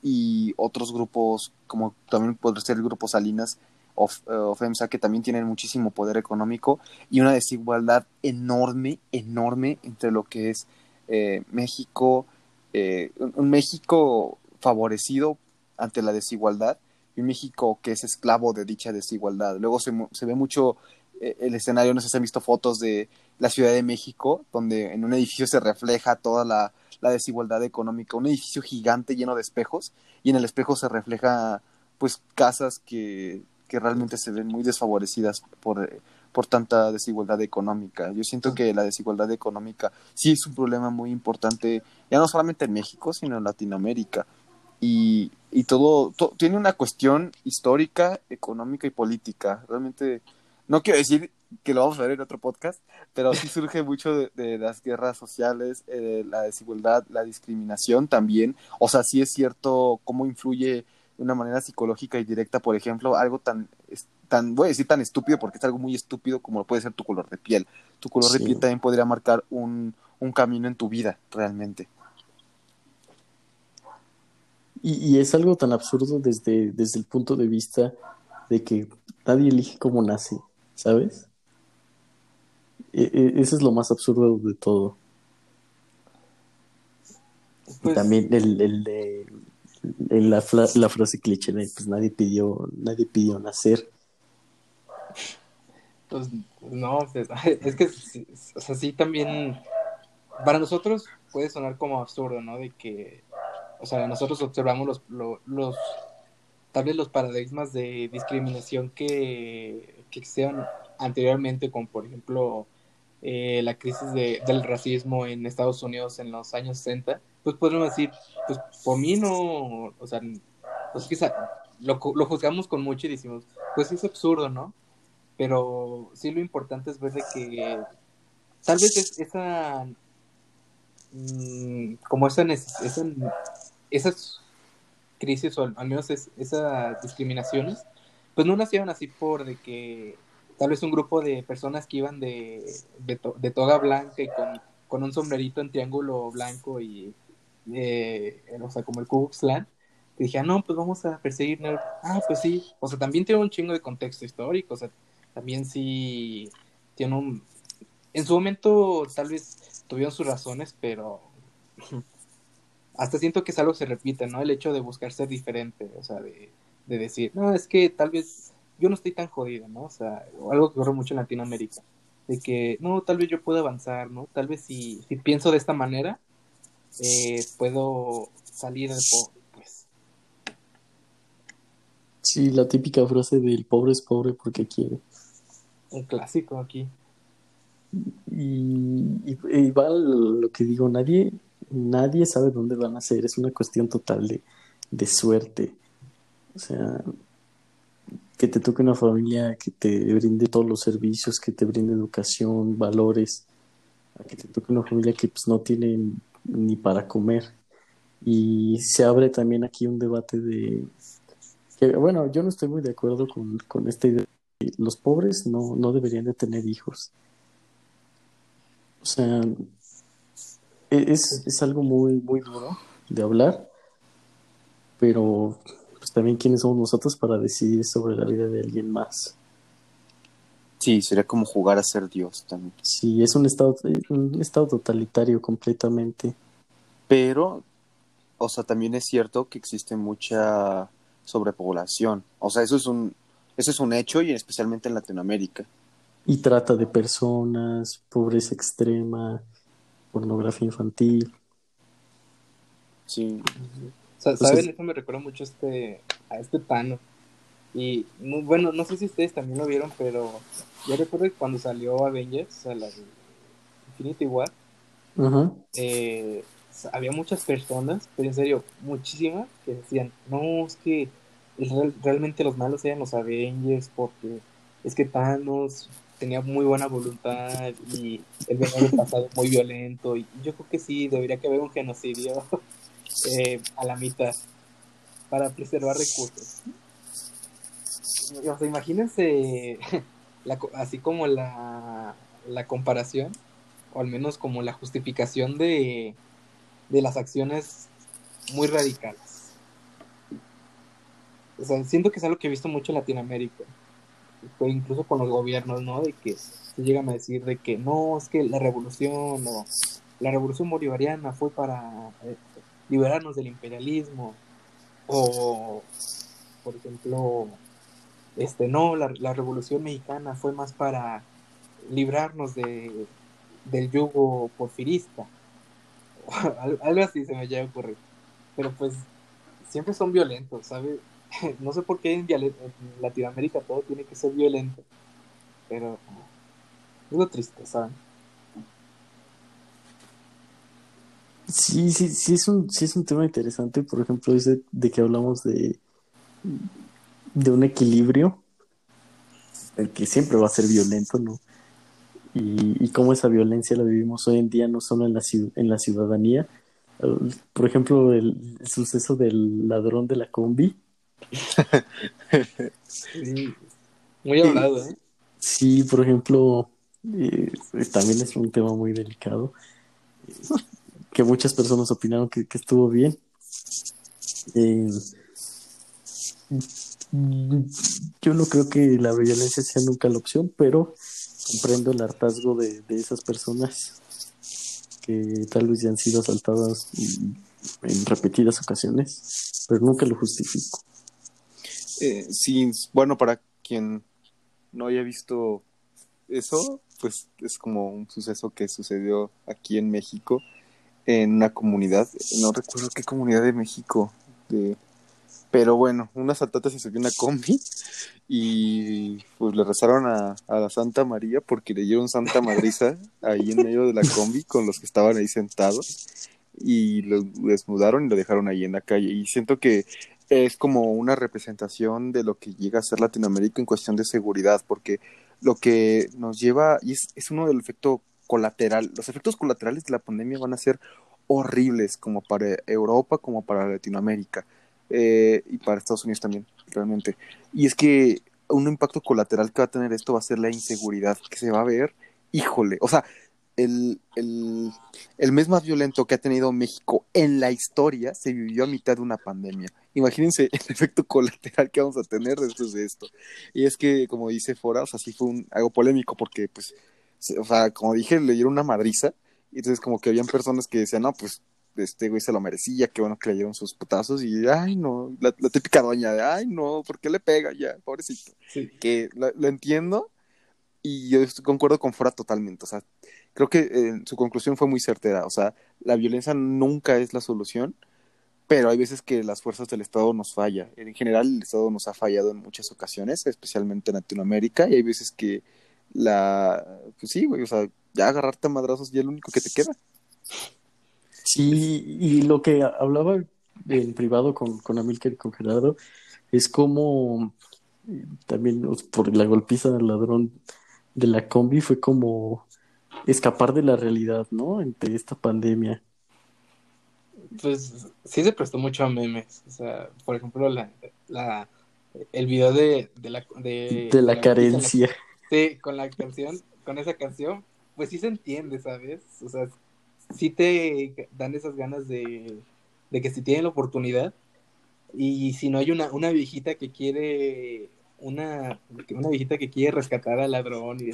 [SPEAKER 2] y otros grupos, como también podría ser el grupo Salinas o, o FEMSA, que también tienen muchísimo poder económico y una desigualdad enorme, enorme entre lo que es eh, México, eh, un México favorecido ante la desigualdad y un México que es esclavo de dicha desigualdad. Luego se, se ve mucho eh, el escenario, no sé si han visto fotos de la Ciudad de México, donde en un edificio se refleja toda la, la desigualdad económica, un edificio gigante lleno de espejos y en el espejo se refleja pues casas que, que realmente se ven muy desfavorecidas por, por tanta desigualdad económica. Yo siento que la desigualdad económica sí es un problema muy importante, ya no solamente en México, sino en Latinoamérica. Y, y todo, to- tiene una cuestión histórica, económica y política. Realmente, no quiero decir que lo vamos a ver en otro podcast, pero sí surge mucho de, las guerras sociales, eh, la desigualdad, la discriminación también. O sea, sí es cierto cómo influye de una manera psicológica y directa, por ejemplo, algo tan, tan, voy a decir tan estúpido porque es algo muy estúpido como lo puede ser tu color de piel. Tu color
[SPEAKER 1] Sí.
[SPEAKER 2] de piel también podría marcar un, un camino en tu vida, realmente.
[SPEAKER 1] Y, y es algo tan absurdo desde, desde el punto de vista de que nadie elige cómo nace, ¿sabes? E- e- Eso es lo más absurdo de todo. Y
[SPEAKER 3] Pues,
[SPEAKER 1] también el, el de el- la, la frase cliché pues nadie pidió, nadie pidió nacer.
[SPEAKER 3] Pues, no, es que, o sea, sí también, para nosotros puede sonar como absurdo, ¿no? De que, o sea, nosotros observamos los, lo- los, tal vez los paradigmas de discriminación que, que existían anteriormente, como por ejemplo eh, la crisis de, del racismo en Estados Unidos en los años 60, pues podríamos decir, pues por mí no, o sea, pues quizá lo, lo juzgamos con mucho y decimos, pues es absurdo, ¿no? Pero sí lo importante es ver de que tal vez es esa, mm, como esa, esa, esas crisis o al, menos es- esas discriminaciones, pues no nacieron así por de que tal vez un grupo de personas que iban de, de, to- de toga blanca y con, con un sombrerito en triángulo blanco y, eh, o sea, como el Ku Klan, que dijeron, no, pues vamos a perseguir. Ah, pues sí, o sea, también tiene un chingo de contexto histórico, o sea, también sí tiene un... En su momento tal vez tuvieron sus razones, pero hasta siento que es algo que se repite, ¿no? El hecho de buscar ser diferente, o sea, de, de decir, no, es que tal vez yo no estoy tan jodido, ¿no? O sea, algo que ocurre mucho en Latinoamérica, de que, no, tal vez yo puedo avanzar, ¿no? Tal vez si, si pienso de esta manera, eh, puedo salir del pobre, pues.
[SPEAKER 1] Sí, la típica frase del pobre es pobre porque quiere.
[SPEAKER 3] Un clásico aquí.
[SPEAKER 1] Y, y, va lo que digo, nadie, nadie sabe dónde van a ser, es una cuestión total de, de suerte. O sea, que te toque una familia que te brinde todos los servicios, que te brinde educación, valores, que te toque una familia que pues no tiene ni para comer. Y se abre también aquí un debate de que, bueno, yo no estoy muy de acuerdo con, con esta idea los pobres no, no deberían de tener hijos. O sea, e- es, es algo muy, muy duro de hablar, pero pues también quiénes somos nosotros para decidir sobre la vida de alguien más.
[SPEAKER 2] Sí, sería como jugar a ser Dios también.
[SPEAKER 1] Sí, es un estado, un estado totalitario completamente.
[SPEAKER 2] Pero, o sea, también es cierto que existe mucha sobrepoblación. O sea, eso es un, eso es un hecho y especialmente en Latinoamérica.
[SPEAKER 1] Y trata de personas, pobreza extrema, pornografía infantil.
[SPEAKER 2] Sí.
[SPEAKER 3] Sa-
[SPEAKER 1] Entonces-
[SPEAKER 3] ¿Saben? Eso me recuerda mucho a este, a este Tano. Y no- bueno, no sé si ustedes también lo vieron, pero yo recuerdo que cuando salió Avengers, o sea, la de Infinity War, eh, había muchas personas, pero en serio, muchísimas, que decían, no, es que real- realmente los malos eran los Avengers, porque es que Thanos tenía muy buena voluntad y de un pasado muy violento, y yo creo que sí, debería que haber un genocidio eh, a la mitad para preservar recursos. O sea, imagínense la así como la, la comparación, o al menos como la justificación de, de las acciones muy radicales. O sea, siento que es algo que he visto mucho en Latinoamérica, pues, incluso con los gobiernos, ¿no? De que se llegan a decir de que no, es que la revolución o la revolución bolivariana fue para eh, liberarnos del imperialismo o, por ejemplo, este, no, la, la revolución mexicana fue más para librarnos de, del yugo porfirista. Algo así se me llega a ocurrir. Pero pues siempre son violentos, ¿sabes? No sé por qué en, Latinoamérica todo tiene que ser violento. Pero es lo triste, ¿saben?
[SPEAKER 1] Sí, sí, sí es un, sí es un tema interesante, por ejemplo, ese de que hablamos de, de un equilibrio, el que siempre va a ser violento, ¿no? Y, y cómo esa violencia la vivimos hoy en día, no solo en la, en la ciudadanía. Por ejemplo, el, suceso del ladrón de la combi.
[SPEAKER 3] Muy hablado, ¿eh?
[SPEAKER 1] Sí, por ejemplo, eh, también es un tema muy delicado que muchas personas opinaron que, estuvo bien. Eh, yo no creo que la violencia sea nunca la opción, pero comprendo el hartazgo de, esas personas que tal vez ya han sido asaltadas en repetidas ocasiones, pero nunca lo justifico.
[SPEAKER 2] Eh, sí, bueno, para quien no haya visto eso, pues es como un suceso que sucedió aquí en México en una comunidad, no recuerdo qué comunidad de México, pero bueno, un asaltante se subió una combi y pues le rezaron a, a, la Santa María porque le dieron Santa Madriza ahí en medio de la combi con los que estaban ahí sentados y lo desnudaron y lo dejaron ahí en la calle. Y siento que es como una representación de lo que llega a ser Latinoamérica en cuestión de seguridad porque lo que nos lleva y es, es uno del efecto colateral, los efectos colaterales de la pandemia van a ser horribles como para Europa, como para Latinoamérica eh, y para Estados Unidos también, realmente. Y es que un impacto colateral que va a tener esto va a ser la inseguridad que se va a ver, híjole, o sea, el, el, el mes más violento que ha tenido México en la historia se vivió a mitad de una pandemia. Imagínense el efecto colateral que vamos a tener después de esto. Y es que, como dice Fora, o sea, sí fue un, algo polémico porque, pues, o sea, como dije, le dieron una madriza, y entonces como que habían personas que decían, no, pues este güey se lo merecía, qué bueno que le dieron sus putazos, y ay, no, la, típica doña de, ay, no, ¿por qué le pega ya? Pobrecito. Que lo, entiendo, y yo concuerdo con Fora totalmente, o sea, creo que eh, su conclusión fue muy certera, o sea, la violencia nunca es la solución, pero hay veces que las fuerzas del Estado nos falla. En general, el Estado nos ha fallado en muchas ocasiones, especialmente en Latinoamérica, y hay veces que la, pues sí, güey, o sea, ya agarrarte a madrazos ya es lo único que te queda.
[SPEAKER 1] Sí, y lo que hablaba en privado con, con Amilcar y con es como también por la golpiza del ladrón de la combi fue como escapar de la realidad, ¿no? Entre esta pandemia.
[SPEAKER 3] Pues sí se prestó mucho a memes. O sea, por ejemplo, la, la el video de, de la
[SPEAKER 1] de, la, carencia.
[SPEAKER 3] Sí, con la canción, con esa canción, pues sí se entiende, ¿sabes? O sea, sí te dan esas ganas de, de que si tienen la oportunidad y si no hay una, una viejita que quiere una, una viejita que quiere rescatar al ladrón y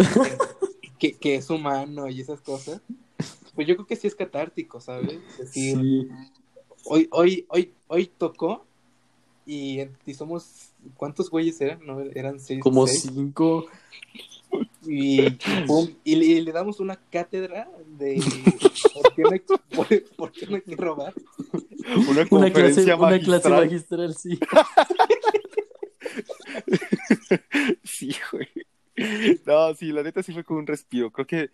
[SPEAKER 3] que, que, es humano y esas cosas, pues yo creo que sí es catártico, ¿sabes? decir, hoy, hoy, hoy, hoy tocó y, y somos ¿Cuántos güeyes eran? ¿No? Eran seis.
[SPEAKER 1] Como cinco.
[SPEAKER 3] Y, y, le, damos una cátedra de por qué no, hay que robar.
[SPEAKER 1] Una, conferencia clase, magistral. Una clase magistral, sí.
[SPEAKER 2] sí, güey. No, sí, la neta sí fue como un respiro. Creo que,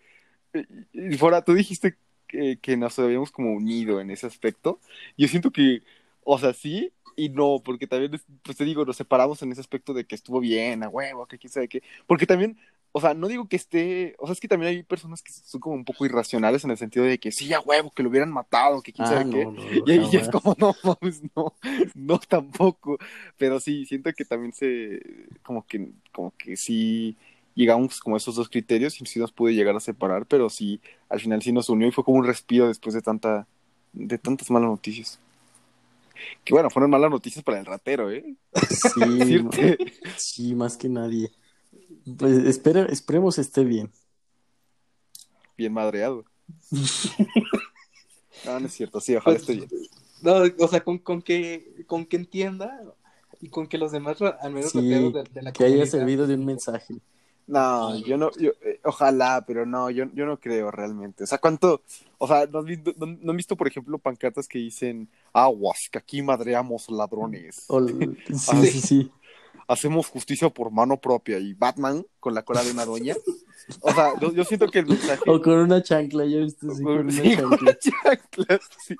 [SPEAKER 2] y fuera, tú dijiste que, que nos habíamos como unido en ese aspecto. Yo siento que, o sea, sí, y no, porque también, pues te digo, nos separamos en ese aspecto de que estuvo bien, a huevo, que quién sabe qué. Porque también, o sea, no digo que esté, o sea, es que también hay personas que son como un poco irracionales en el sentido de que sí, a huevo, que lo hubieran matado, que quién sabe ah, qué. y ahí es como, no, mames, no, no tampoco. Pero sí, siento que también se, como que, como que sí llegamos como a esos dos criterios y sí nos pude llegar a separar, pero sí, al final sí nos unió y fue como un respiro después de tanta, de tantas malas noticias. que bueno, fueron malas noticias para el ratero, ¿eh?
[SPEAKER 1] Sí, sí, más que nadie. Pues espera, esperemos esté bien.
[SPEAKER 2] Bien madreado. No, no es cierto, sí, ojalá
[SPEAKER 3] Pues,
[SPEAKER 2] esté bien.
[SPEAKER 3] No, o sea, con, con que con que entienda y con que los demás, al menos
[SPEAKER 1] Sí,
[SPEAKER 3] de, de la
[SPEAKER 1] Que haya servido de un mensaje.
[SPEAKER 2] No, yo no, yo, eh, ojalá, pero no, yo, yo no creo realmente. O sea, ¿cuánto? O sea, ¿no, has visto- no- no han visto, por ejemplo, pancartas que dicen aguas, que aquí madreamos ladrones?
[SPEAKER 1] O- sí,
[SPEAKER 2] Ah,
[SPEAKER 1] sí, sí.
[SPEAKER 2] Hacemos justicia por mano propia y Batman con la cola de una doña. O sea, yo, yo siento que el mensaje.
[SPEAKER 1] O con una chancla, ya viste, sí, con una
[SPEAKER 2] Sí, con
[SPEAKER 1] chancla.
[SPEAKER 2] las chanclas, sí.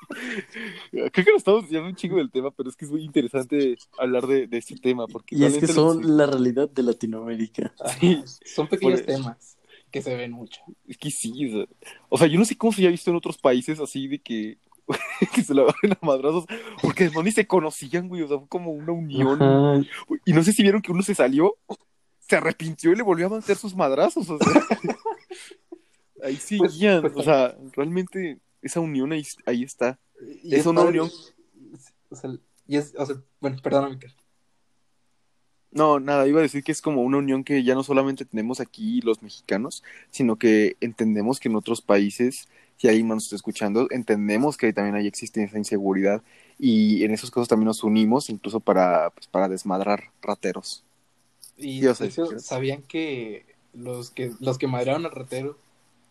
[SPEAKER 2] Creo que nos estamos desviando un chingo del tema, pero es que es muy interesante hablar de, de este tema. Porque
[SPEAKER 1] Y es que son la realidad de Latinoamérica.
[SPEAKER 2] Sí.
[SPEAKER 3] son pequeños
[SPEAKER 2] Por-
[SPEAKER 3] temas que se ven mucho.
[SPEAKER 2] Es que sí, o sea, o sea, yo no sé cómo se haya visto en otros países así de que, que se la agarren a madrazos, porque no ni se conocían, güey, o sea, fue como una unión. Y no sé si vieron que uno se salió, se arrepintió y le volvió a meter sus madrazos, o sea. ahí
[SPEAKER 3] Pues-
[SPEAKER 2] seguían,
[SPEAKER 3] pues-
[SPEAKER 2] o sea, realmente esa unión ahí, ahí está.
[SPEAKER 3] Y
[SPEAKER 2] Es una unión.
[SPEAKER 3] O sea, y es, o sea, bueno, perdóname, Miquel.
[SPEAKER 2] No, nada, iba a decir que es como una unión que ya no solamente tenemos aquí los mexicanos, sino que entendemos que en otros países, si alguien más nos está escuchando, entendemos que también ahí existe esa inseguridad y en esos casos también nos unimos incluso para, pues, para desmadrar rateros.
[SPEAKER 3] Y sabían que los que los que madrearon al ratero,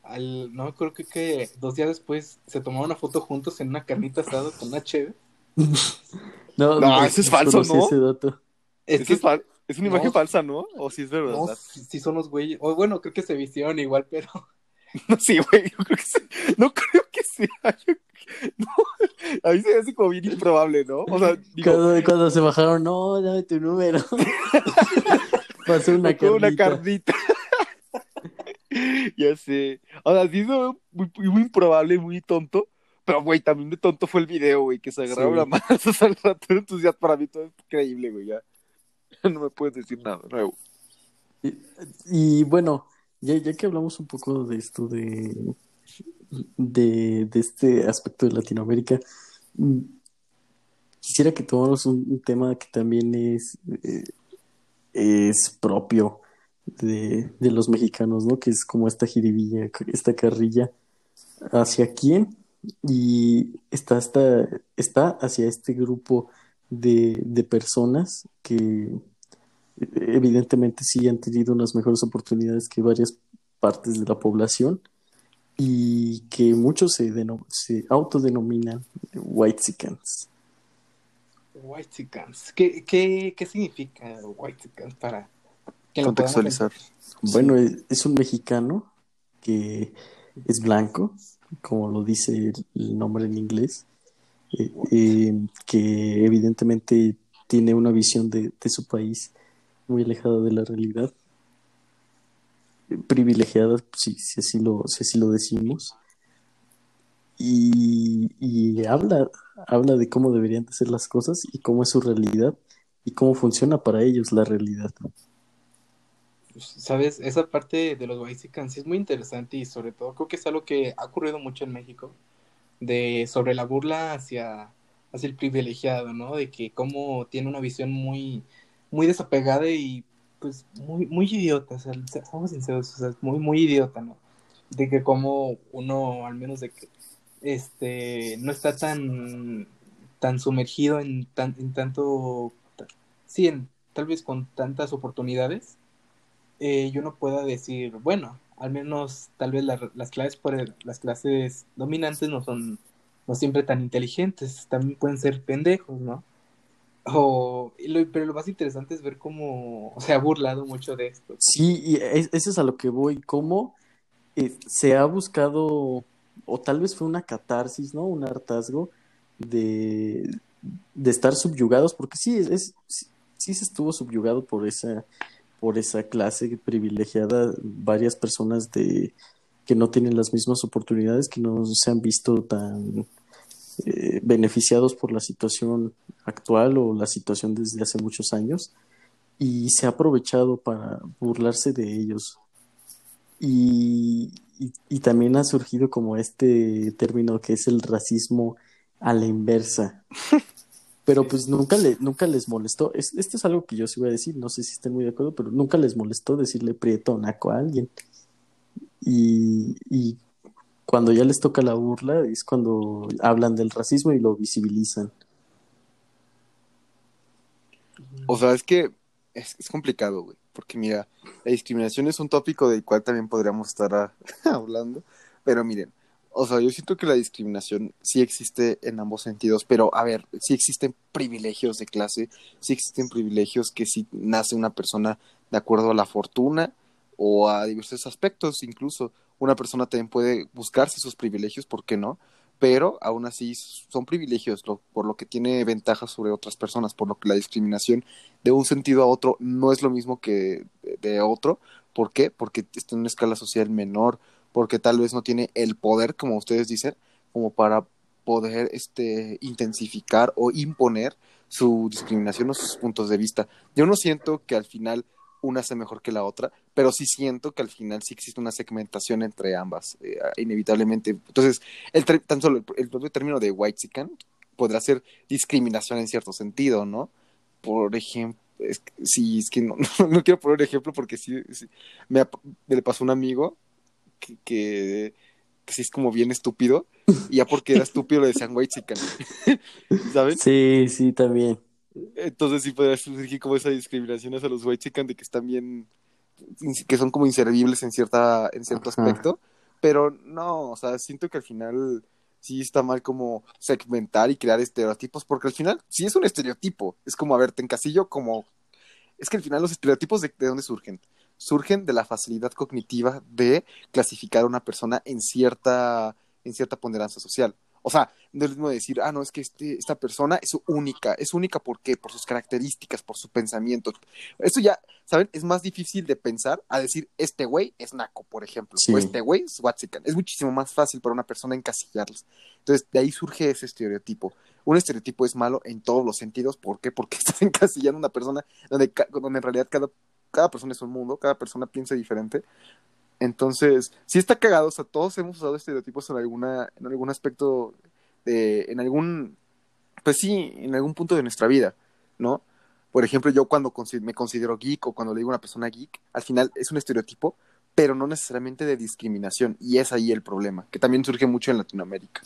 [SPEAKER 3] al, no creo que, que dos días después se tomaron una foto juntos en una carnita asada con una cheve.
[SPEAKER 1] No,
[SPEAKER 2] No, eso es falso, ¿no?
[SPEAKER 1] ese dato.
[SPEAKER 3] Es
[SPEAKER 2] Eso
[SPEAKER 3] que
[SPEAKER 2] es, fal- es una
[SPEAKER 3] no.
[SPEAKER 2] imagen falsa, ¿no? O si es verdad.
[SPEAKER 3] no, sí, sí son los güeyes. O bueno, creo que se vistieron igual, pero
[SPEAKER 2] No, sí, güey, yo creo que sí. No creo que sea. Yo- No, a mí se me hace como bien improbable, ¿no? O sea, digo,
[SPEAKER 1] Cuando, cuando se bajaron, no, dame tu número. Pasó una
[SPEAKER 2] Tocó una
[SPEAKER 1] carnita.
[SPEAKER 2] carnita. ya sé. O sea, sí es muy, muy improbable, muy tonto. Pero, güey, también de tonto fue el video, güey, que se agarraron
[SPEAKER 1] Sí.
[SPEAKER 2] la mano al. Entonces, ya para mí todo es increíble, güey. Ya no me puedes decir nada nuevo.
[SPEAKER 1] Y, y bueno, ya, ya que hablamos un poco de esto de, de, de este aspecto de Latinoamérica, mm, quisiera que tomáramos un, tema que también es, eh, es propio de, de los mexicanos, ¿no? Que es como esta jiribilla, esta carrilla. ¿Hacia quién? Y está, hasta, está hacia este grupo de, de personas que evidentemente sí han tenido unas mejores oportunidades que varias partes de la población y que muchos se, se autodenominan whitexicans.
[SPEAKER 3] Whitexicans. ¿Qué, qué, ¿Qué significa Whitexicans para que lo podamos
[SPEAKER 2] Contextualizar.
[SPEAKER 1] Bueno, es, es un mexicano que es blanco, como lo dice el, el nombre en inglés, eh, eh, que evidentemente tiene una visión de, de su país muy alejada de la realidad, eh, privilegiada, si, si así lo, si así lo decimos, y, y habla, habla de cómo deberían de ser las cosas y cómo es su realidad y cómo funciona para ellos la realidad.
[SPEAKER 3] Pues, Sabes, esa parte de los Whitexicans sí es muy interesante y sobre todo creo que es algo que ha ocurrido mucho en México, de sobre la burla hacia, hacia el privilegiado, ¿no? De que como tiene una visión muy, muy desapegada y pues muy, muy idiota, o sea, seamos sinceros, o sea, muy, muy idiota, ¿no? De que como uno, al menos de que este no está tan tan sumergido en tan en tanto sí en tal vez con tantas oportunidades eh, yo no pueda decir bueno al menos tal vez la- las clases por las clases dominantes no son no siempre tan inteligentes también pueden ser pendejos no o pero lo más interesante es ver cómo se ha burlado mucho de esto
[SPEAKER 1] Sí, y es- eso es a lo que voy. ¿Cómo eh, se ha buscado, o tal vez fue una catarsis, ¿no? Un hartazgo de, de estar subyugados, porque sí, es, es- sí, sí se estuvo subyugado por esa, por esa clase privilegiada, varias personas de que no tienen las mismas oportunidades, que no se han visto tan eh, beneficiados por la situación actual o la situación desde hace muchos años y se ha aprovechado para burlarse de ellos. Y, y, y también ha surgido como este término que es el racismo a la inversa. Pero pues nunca, le, nunca les molestó. Es, esto es algo que yo sí voy a decir, no sé si estén muy de acuerdo, pero nunca les molestó decirle prieto a alguien. Y, y cuando ya les toca la burla es cuando hablan del racismo y lo visibilizan.
[SPEAKER 2] O sea, es que es, complicado, güey. Porque mira, la discriminación es un tópico del cual también podríamos estar hablando. Pero miren, o sea, yo siento que la discriminación sí existe en ambos sentidos, pero a ver, sí existen privilegios de clase, sí existen privilegios que sí nace una persona de acuerdo a la fortuna o a diversos aspectos, incluso una persona también puede buscarse sus privilegios, ¿por qué no? Pero aún así son privilegios, por lo que tiene ventajas sobre otras personas, por lo que la discriminación de un sentido a otro no es lo mismo que de, de otro. ¿Por qué? Porque está en una escala social menor, porque tal vez no tiene el poder, como ustedes dicen, como para poder este, intensificar o imponer su discriminación o sus puntos de vista. Yo no siento que al final una sea mejor que la otra, pero sí siento que al final sí existe una segmentación entre ambas, eh, inevitablemente. Entonces, el tan solo el, propio término de white podrá ser discriminación en cierto sentido, ¿no? Por ejemplo, es es que no, no, quiero poner ejemplo porque sí, me, le pasó a un amigo que, que, sí es como bien estúpido, y ya porque era estúpido le decían white ¿saben?
[SPEAKER 1] Sí, sí, también.
[SPEAKER 2] Entonces sí podría surgir como esa discriminación hacia los white chican de que están bien, que son como inservibles en cierta, en cierto
[SPEAKER 1] Ajá.
[SPEAKER 2] aspecto, pero no, o sea, siento que al final sí está mal como segmentar y crear estereotipos, porque al final sí es un estereotipo, es como, a ver, te encasillo como, es que al final los estereotipos de, de dónde surgen, surgen de la facilidad cognitiva de clasificar a una persona en cierta, en cierta ponderancia social. O sea, no es mismo decir, ah, no, es que este, esta persona es única. ¿Es única por qué? Por sus características, por su pensamiento. Eso ya, ¿saben? Es más difícil de pensar a decir, este güey es naco, por ejemplo.
[SPEAKER 1] Sí.
[SPEAKER 2] O este güey es Watsican. Es muchísimo más fácil para una persona encasillarlos. Entonces, de ahí surge ese estereotipo. Un estereotipo es malo en todos los sentidos. ¿Por qué? Porque estás encasillando a una persona donde, donde en realidad cada, cada persona es un mundo, cada persona piensa diferente. Entonces, sí está cagado, o sea, todos hemos usado estereotipos en alguna, en algún aspecto de, en algún, pues sí, en algún punto de nuestra vida, ¿no? Por ejemplo, yo cuando me considero geek o cuando le digo a una persona geek, al final es un estereotipo, pero no necesariamente de discriminación, y es ahí el problema, que también surge mucho en Latinoamérica.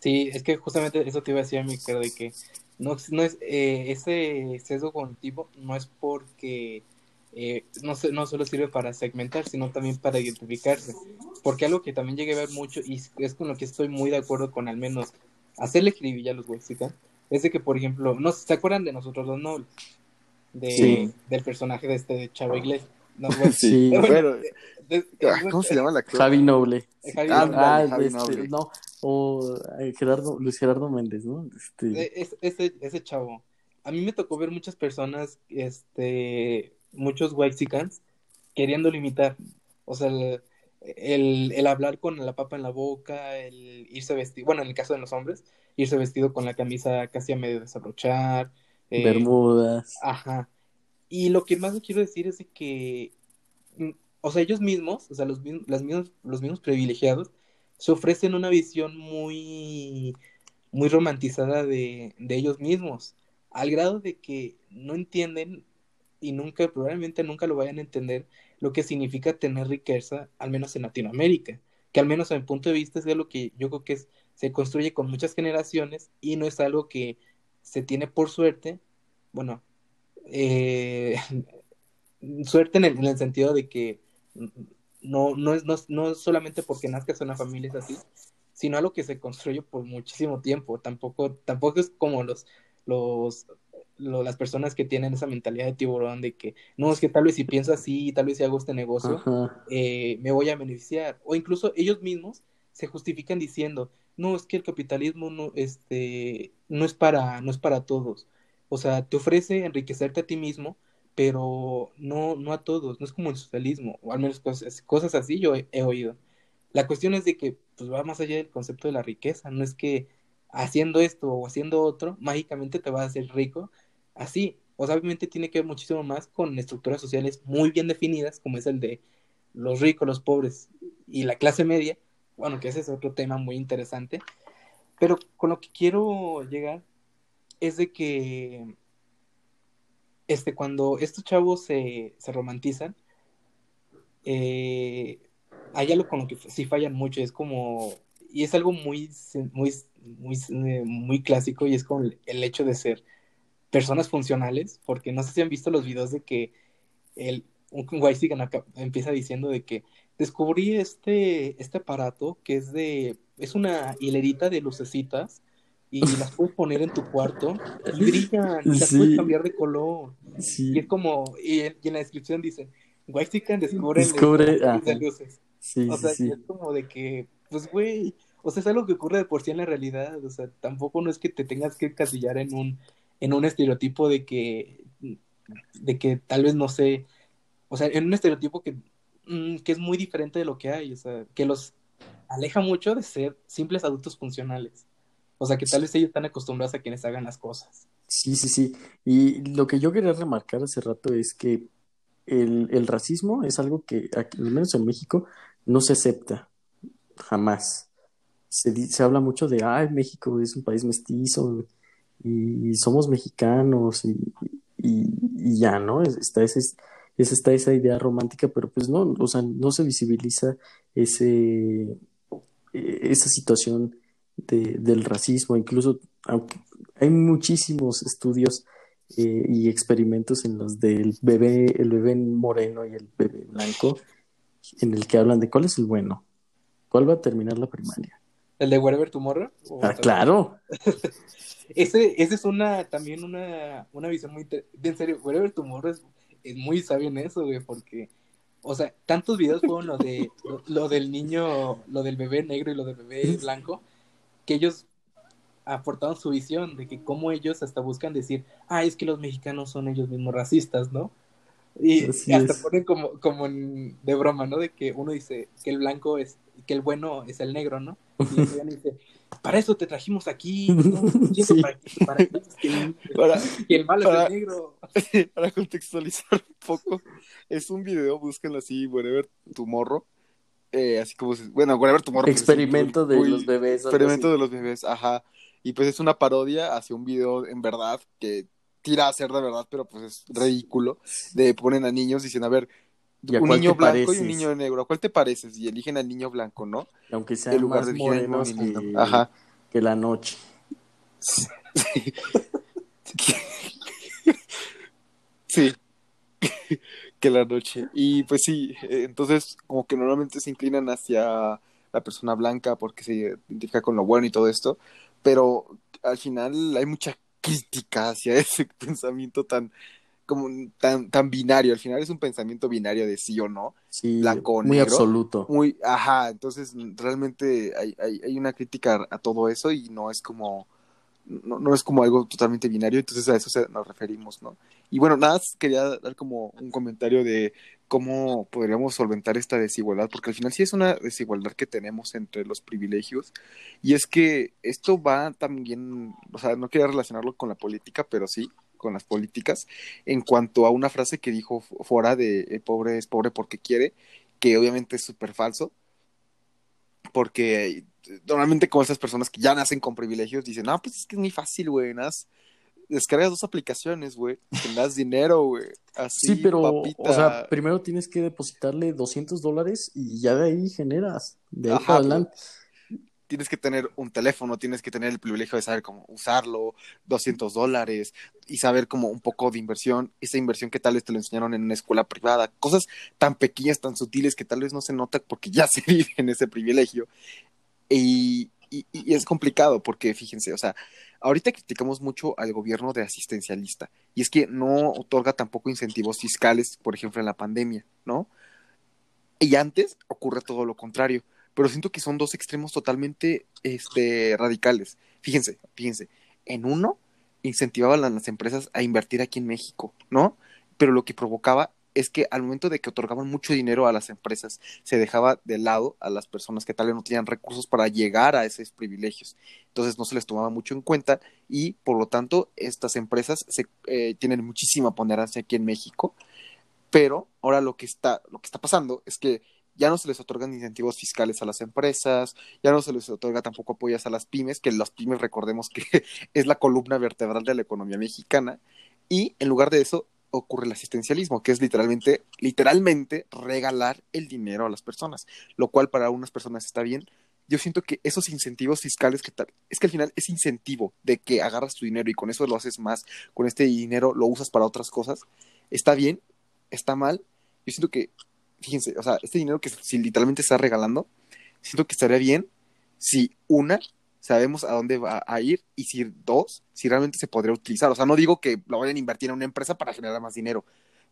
[SPEAKER 3] Sí, es que justamente eso te iba a decir a mí, creo de que no, no es eh, ese sesgo cognitivo no es porque eh, no, no solo sirve para segmentar, sino también para identificarse. Porque algo que también llegué a ver mucho, y es con lo que estoy muy de acuerdo con al menos hacerle escribilla a los Wexican, es de que, por ejemplo, no ¿se acuerdan de nosotros los nobles? De,
[SPEAKER 1] Sí.
[SPEAKER 3] Del personaje de este de Chavo Iglesias. No, bueno,
[SPEAKER 1] Sí.
[SPEAKER 3] bueno,
[SPEAKER 2] Bueno,
[SPEAKER 3] de-
[SPEAKER 2] ¿cómo se llama la actor?
[SPEAKER 1] Javi Noble.
[SPEAKER 3] eh, Javi
[SPEAKER 2] Ah,
[SPEAKER 3] Noble.
[SPEAKER 1] Ah,
[SPEAKER 2] Javi
[SPEAKER 1] este,
[SPEAKER 2] Noble.
[SPEAKER 1] no, o eh, Gerardo, Luis Gerardo Méndez, ¿no? Este,
[SPEAKER 3] es- ese, ese chavo. A mí me tocó ver muchas personas, este, muchos Waxicans queriendo limitar. O sea, el, el, el hablar con la papa en la boca, el irse vestido, bueno, en el caso de los hombres, irse vestido con la camisa casi a medio desabrochar. eh,
[SPEAKER 1] Bermudas.
[SPEAKER 3] Ajá. Y lo que más quiero decir es de que, mm, o sea, ellos mismos, o sea, los, las mismos, los mismos privilegiados, se ofrecen una visión muy, muy romantizada de, de ellos mismos, al grado de que no entienden y nunca, probablemente nunca lo vayan a entender lo que significa tener riqueza, al menos en Latinoamérica, que al menos a mi punto de vista es algo que yo creo que es- se construye con muchas generaciones y no es algo que se tiene por suerte, bueno, eh, suerte en el, en el sentido de que no, no, es, no, no solamente porque nazcas en una familia es así, sino algo que se construye por muchísimo tiempo. Tampoco, tampoco es como los, los, lo- las personas que tienen esa mentalidad de tiburón de que no, es que tal vez si pienso así, tal vez si hago este negocio, eh, me voy a beneficiar. O incluso ellos mismos se justifican diciendo, no, es que el capitalismo no, este, no es para, no es para todos. O sea, te ofrece enriquecerte a ti mismo, pero no, no a todos, no es como el socialismo, o al menos cosas, cosas así yo he, he oído. La cuestión es de que pues, va más allá del concepto de la riqueza, no es que haciendo esto o haciendo otro, mágicamente te vas a hacer rico, así. O sea, obviamente tiene que ver muchísimo más con estructuras sociales muy bien definidas, como es el de los ricos, los pobres y la clase media, bueno, que ese es otro tema muy interesante, pero con lo que quiero llegar es de que este, cuando estos chavos se, se romantizan, eh, hay algo con lo que sí fallan mucho, es como, y es algo muy, muy, muy, muy clásico, y es con el hecho de ser personas funcionales, porque no sé si han visto los videos de que el, un Weissigan empieza diciendo de que descubrí este, este aparato que es de, es una hilerita de lucecitas y las puedes poner en tu cuarto y brillan, y las puedes cambiar de color. Y es como, y, en la descripción dice, Weissigan descubre,
[SPEAKER 1] descubre
[SPEAKER 3] de luces. o sea, es como de que, pues güey, o sea, es algo que ocurre de por sí en la realidad, o sea, tampoco no es que te tengas que casillar en un, en un estereotipo de que, de que tal vez no sé, o sea, en un estereotipo que, mm, que es muy diferente de lo que hay, o sea, que los aleja mucho de ser simples adultos funcionales. O sea, que tal vez ellos están acostumbrados a quienes hagan las cosas.
[SPEAKER 1] Sí, sí, sí. Y lo que yo quería remarcar hace rato es que el, el racismo es algo que, al menos en México, no se acepta. Jamás. Se, se habla mucho de, ay, México es un país mestizo y, somos mexicanos y, y, ya, ¿no? Está, ese, está esa idea romántica, pero pues no, o sea, no se visibiliza ese, e, esa situación de, del racismo, incluso hay muchísimos estudios eh, y experimentos en los del bebé, el bebé moreno y el bebé blanco, en el que hablan de cuál es el bueno, cuál va a terminar la primaria.
[SPEAKER 3] ¿El de Wherever Tomorrow?
[SPEAKER 1] Ah, claro.
[SPEAKER 3] ese, ese es una, también una, una visión muy, en serio, Wherever Tomorrow es, es muy sabio en eso, güey, porque o sea, tantos videos fueron lo de lo, del niño, lo del bebé negro y lo del bebé blanco, que ellos aportaron su visión de que como ellos hasta buscan decir, ah, es que los mexicanos son ellos mismos racistas, ¿no? Y, hasta ponen como, como de broma, ¿no? De que uno dice que el blanco es, que el bueno es el negro, ¿no? Y el dice, para eso te trajimos aquí, ¿no? para, para, que, el malo es el negro.
[SPEAKER 2] Para contextualizar un poco, es un video, búsquenlo así, whatever, tu morro, eh, así como, bueno, whatever tu morro.
[SPEAKER 1] Experimento de los bebés.
[SPEAKER 2] Experimento de los bebés, ajá. Y pues es una parodia hacia un video en verdad que tira a ser de verdad, pero pues es ridículo. De ponen a niños diciendo, a ver, un niño blanco y un niño negro, ¿a cuál te pareces? Y eligen al niño blanco, ¿no?
[SPEAKER 1] Aunque sea en lugar más de morenos que, Ajá. que la noche.
[SPEAKER 2] sí. que la noche. Y pues sí, entonces como que normalmente se inclinan hacia la persona blanca porque se identifica con lo bueno y todo esto, pero al final hay mucha crítica hacia ese pensamiento tan como tan, tan binario, al final es un pensamiento binario de sí o no,
[SPEAKER 1] sí, blanco o negro. Muy absoluto.
[SPEAKER 2] Muy, ajá, entonces realmente hay, hay, hay una crítica a todo eso y no es como no, no es como algo totalmente binario, entonces a eso nos referimos, ¿no? Y bueno, nada, quería dar como un comentario de cómo podríamos solventar esta desigualdad, porque al final sí es una desigualdad que tenemos entre los privilegios, y es que esto va también, o sea, no quería relacionarlo con la política, pero sí con las políticas, en cuanto a una frase que dijo fuera de pobre es pobre porque quiere, que obviamente es súper falso, porque normalmente como esas personas que ya nacen con privilegios dicen, no, pues es que es muy fácil, güey, descargas dos aplicaciones, güey, te das dinero, güey, así,
[SPEAKER 1] Sí, pero, o sea, primero tienes que depositarle 200 dólares y ya de ahí generas, de ahí adelante.
[SPEAKER 2] Tienes que tener un teléfono, tienes que tener el privilegio de saber cómo usarlo, 200 dólares, y saber como un poco de inversión, esa inversión que tal vez te lo enseñaron en una escuela privada, cosas tan pequeñas, tan sutiles que tal vez no se nota porque ya se vive en ese privilegio. Y, y, es complicado porque, fíjense, o sea, ahorita criticamos mucho al gobierno de asistencialista y es que no otorga tampoco incentivos fiscales, por ejemplo, en la pandemia, ¿no? Y antes ocurre todo lo contrario, pero siento que son dos extremos totalmente este, radicales. Fíjense, fíjense, en uno incentivaban a las empresas a invertir aquí en México, ¿no? Pero lo que provocaba es que al momento de que otorgaban mucho dinero a las empresas, se dejaba de lado a las personas que tal vez no tenían recursos para llegar a esos privilegios. Entonces no se les tomaba mucho en cuenta y por lo tanto estas empresas se, eh, tienen muchísima ponderancia aquí en México. Pero ahora lo que está, lo que está pasando es que ya no se les otorgan incentivos fiscales a las empresas, ya no se les otorga tampoco apoyos a las pymes, que las pymes recordemos que es la columna vertebral de la economía mexicana, y en lugar de eso ocurre el asistencialismo, que es literalmente, literalmente regalar el dinero a las personas, lo cual para algunas personas está bien. Yo siento que esos incentivos fiscales que es que al final es incentivo de que agarras tu dinero y con eso lo haces más, con este dinero lo usas para otras cosas, está bien, está mal. Yo siento que, fíjense, o sea, este dinero que si literalmente está regalando, siento que estaría bien si una sabemos a dónde va a ir y si dos, si realmente se podría utilizar. O sea, no digo que lo vayan a invertir en una empresa para generar más dinero,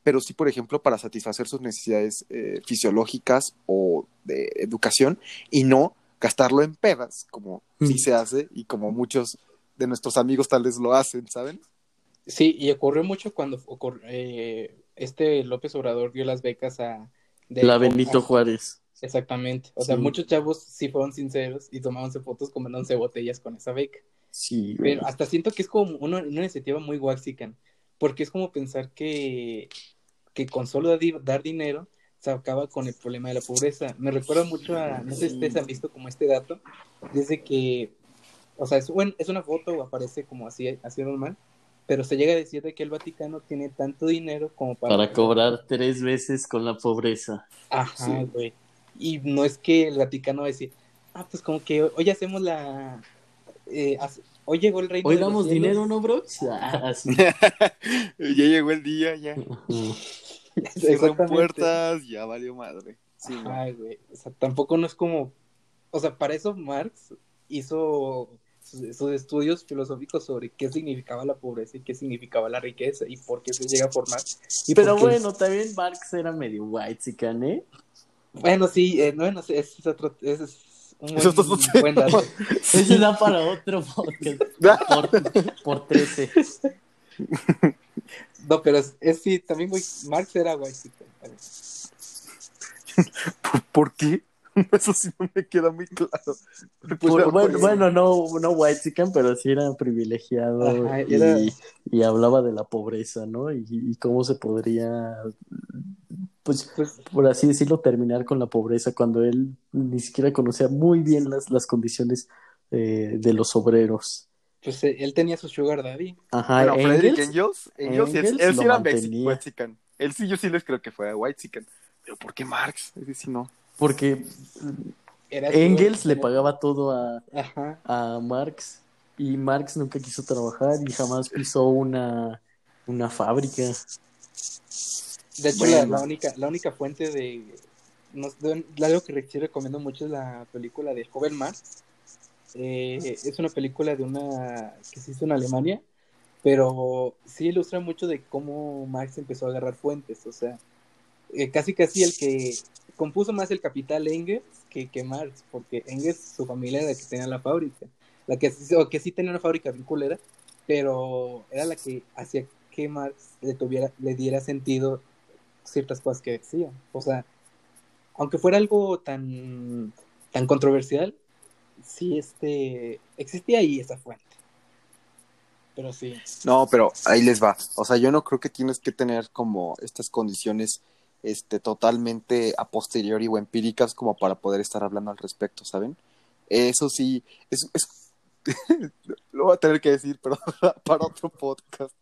[SPEAKER 2] pero sí, por ejemplo, para satisfacer sus necesidades eh, fisiológicas o de educación y no gastarlo en pedas, como sí
[SPEAKER 1] Mm.
[SPEAKER 2] se hace y como muchos de nuestros amigos tal vez lo hacen, ¿saben?
[SPEAKER 3] Sí, y ocurrió mucho cuando eh, este López Obrador dio las becas a... de-
[SPEAKER 1] La Benito Juárez.
[SPEAKER 3] Exactamente. O sea, muchos chavos sí fueron sinceros y tomándose fotos comiéndose botellas con esa beca.
[SPEAKER 1] Sí.
[SPEAKER 3] Pero hasta siento que es como una, una iniciativa muy waxican, porque es como pensar que, que con solo dar dinero se acaba con el problema de la pobreza. Me recuerda mucho a, no sé si ustedes han visto como este dato, desde que, o sea, es, bueno, es una foto, aparece como así, así normal, pero se llega a decir de que el Vaticano tiene tanto dinero como para...
[SPEAKER 1] Para cobrar tres veces con la pobreza.
[SPEAKER 3] Ajá,
[SPEAKER 2] Sí.
[SPEAKER 3] güey. Y no es que el Vaticano va a decir, ah, pues como que hoy hacemos la... eh, hace- hoy llegó el reino
[SPEAKER 1] Hoy damos dinero, ¿no, bro? Ah, sí.
[SPEAKER 2] ya llegó el día, ya. Cierran puertas, ya valió madre. Sí,
[SPEAKER 3] güey. O sea, tampoco no es como. O sea, para eso Marx hizo sus, estudios filosóficos sobre qué significaba la pobreza y qué significaba la riqueza y por qué se llega a formar. Y
[SPEAKER 1] Pero bueno, también Marx era medio white, ¿eh?
[SPEAKER 3] Bueno, sí, eh, bueno, sí, ese es otro. Ese es un buen,
[SPEAKER 2] Eso es otro
[SPEAKER 3] buen dato.
[SPEAKER 1] Ese da para otro podcast. Por, por 13.
[SPEAKER 3] No, pero es, es sí, también, Marx era también.
[SPEAKER 2] ¿Por qué? Eso sí no me queda muy claro.
[SPEAKER 1] Por- bueno, bueno, no, no white pero sí era privilegiado
[SPEAKER 3] Ajá,
[SPEAKER 1] y,
[SPEAKER 3] era-
[SPEAKER 1] y hablaba de la pobreza, ¿no? Y, y cómo se podría, pues,
[SPEAKER 3] Pues,
[SPEAKER 1] por así decirlo, terminar con la pobreza cuando él ni siquiera conocía muy bien las, las condiciones eh, de los obreros.
[SPEAKER 3] pues eh, él tenía su sugar daddy.
[SPEAKER 1] Ajá,
[SPEAKER 2] Bueno, Frederick
[SPEAKER 1] Engels,
[SPEAKER 2] Engels, Engels, él-
[SPEAKER 1] Engels
[SPEAKER 2] él, sí era
[SPEAKER 1] mantenía.
[SPEAKER 2] Mexican. Él sí, yo sí les creo que fue Whitezican. Pero ¿por qué Marx? Es decir, no.
[SPEAKER 1] Porque
[SPEAKER 3] Era
[SPEAKER 1] Engels le pagaba todo a,
[SPEAKER 3] Ajá.
[SPEAKER 1] a Marx y Marx nunca quiso trabajar y jamás pisó una, una fábrica.
[SPEAKER 3] De hecho,
[SPEAKER 2] Bueno.
[SPEAKER 3] la, la única, la única fuente de, no, de algo que sí recomiendo mucho es la película de Joven Marx. Eh, es una película de una que se hizo en Alemania, pero sí ilustra mucho de cómo Marx empezó a agarrar fuentes. O sea, eh, casi casi el que compuso más el capital Engels que, que Marx, porque Engels, su familia era la que tenía la fábrica, la que, o que sí tenía una fábrica bien culera, pero era la que hacía que Marx le tuviera, le diera sentido ciertas cosas que decía. O sea, aunque fuera algo tan, tan controversial, sí este, existía ahí esa fuente. Pero sí.
[SPEAKER 2] No, pero ahí les va. O sea, yo no creo que tienes que tener como estas condiciones este, totalmente a posteriori o empíricas como para poder estar hablando al respecto, ¿saben? Eso sí, es, es- lo voy a tener que decir, pero para otro podcast.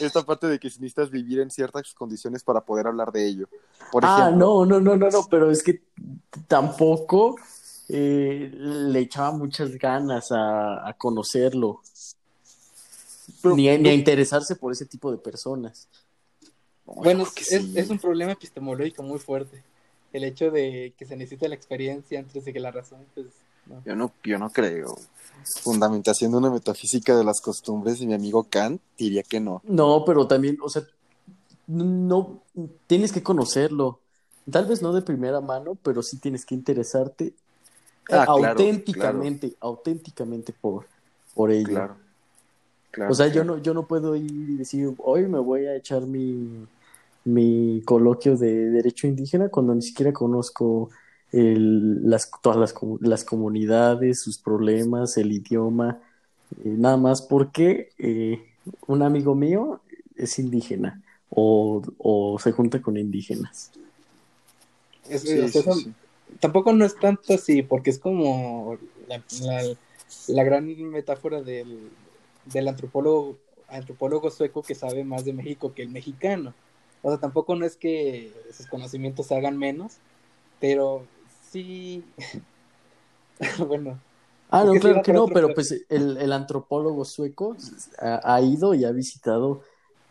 [SPEAKER 2] Esta parte de que si necesitas vivir en ciertas condiciones para poder hablar de ello. Por
[SPEAKER 1] ah, no, no, no, no, no, pero es que tampoco eh, le echaba muchas ganas a, a conocerlo,
[SPEAKER 2] Pero-
[SPEAKER 1] ni, a, ni a interesarse por ese tipo de personas.
[SPEAKER 2] No,
[SPEAKER 3] Bueno, es,
[SPEAKER 2] sí.
[SPEAKER 3] es un problema epistemológico muy fuerte. El hecho de que se necesita la experiencia antes de que la razón, pues, no.
[SPEAKER 2] Yo no, yo no creo. Fundamentación de una metafísica de las costumbres y mi amigo Kant diría que no.
[SPEAKER 1] No, pero también, o sea, no tienes que conocerlo. Tal vez no de primera mano, pero sí tienes que interesarte
[SPEAKER 2] Ah, claro,
[SPEAKER 1] auténticamente, auténticamente por, por ello.
[SPEAKER 2] Claro. Claro
[SPEAKER 1] O sea, yo no, yo no puedo ir y decir, hoy me voy a echar mi, mi coloquio de derecho indígena cuando ni siquiera conozco el- las, todas las, las comunidades, sus problemas, el idioma, eh, nada más porque eh, un amigo mío es indígena o, o se junta con indígenas.
[SPEAKER 3] Es-
[SPEAKER 2] Sí,
[SPEAKER 3] o sea,
[SPEAKER 2] sí,
[SPEAKER 3] eso,
[SPEAKER 2] sí.
[SPEAKER 3] tampoco no es tanto así, porque es como la, la- la gran metáfora del, del antropólogo, antropólogo sueco que sabe más de México que el mexicano. O sea, tampoco no es que sus conocimientos se hagan menos, pero sí, bueno,
[SPEAKER 1] Ah, no, claro que no,
[SPEAKER 3] otro
[SPEAKER 1] pero pues el, el antropólogo sueco ha, ha ido y ha visitado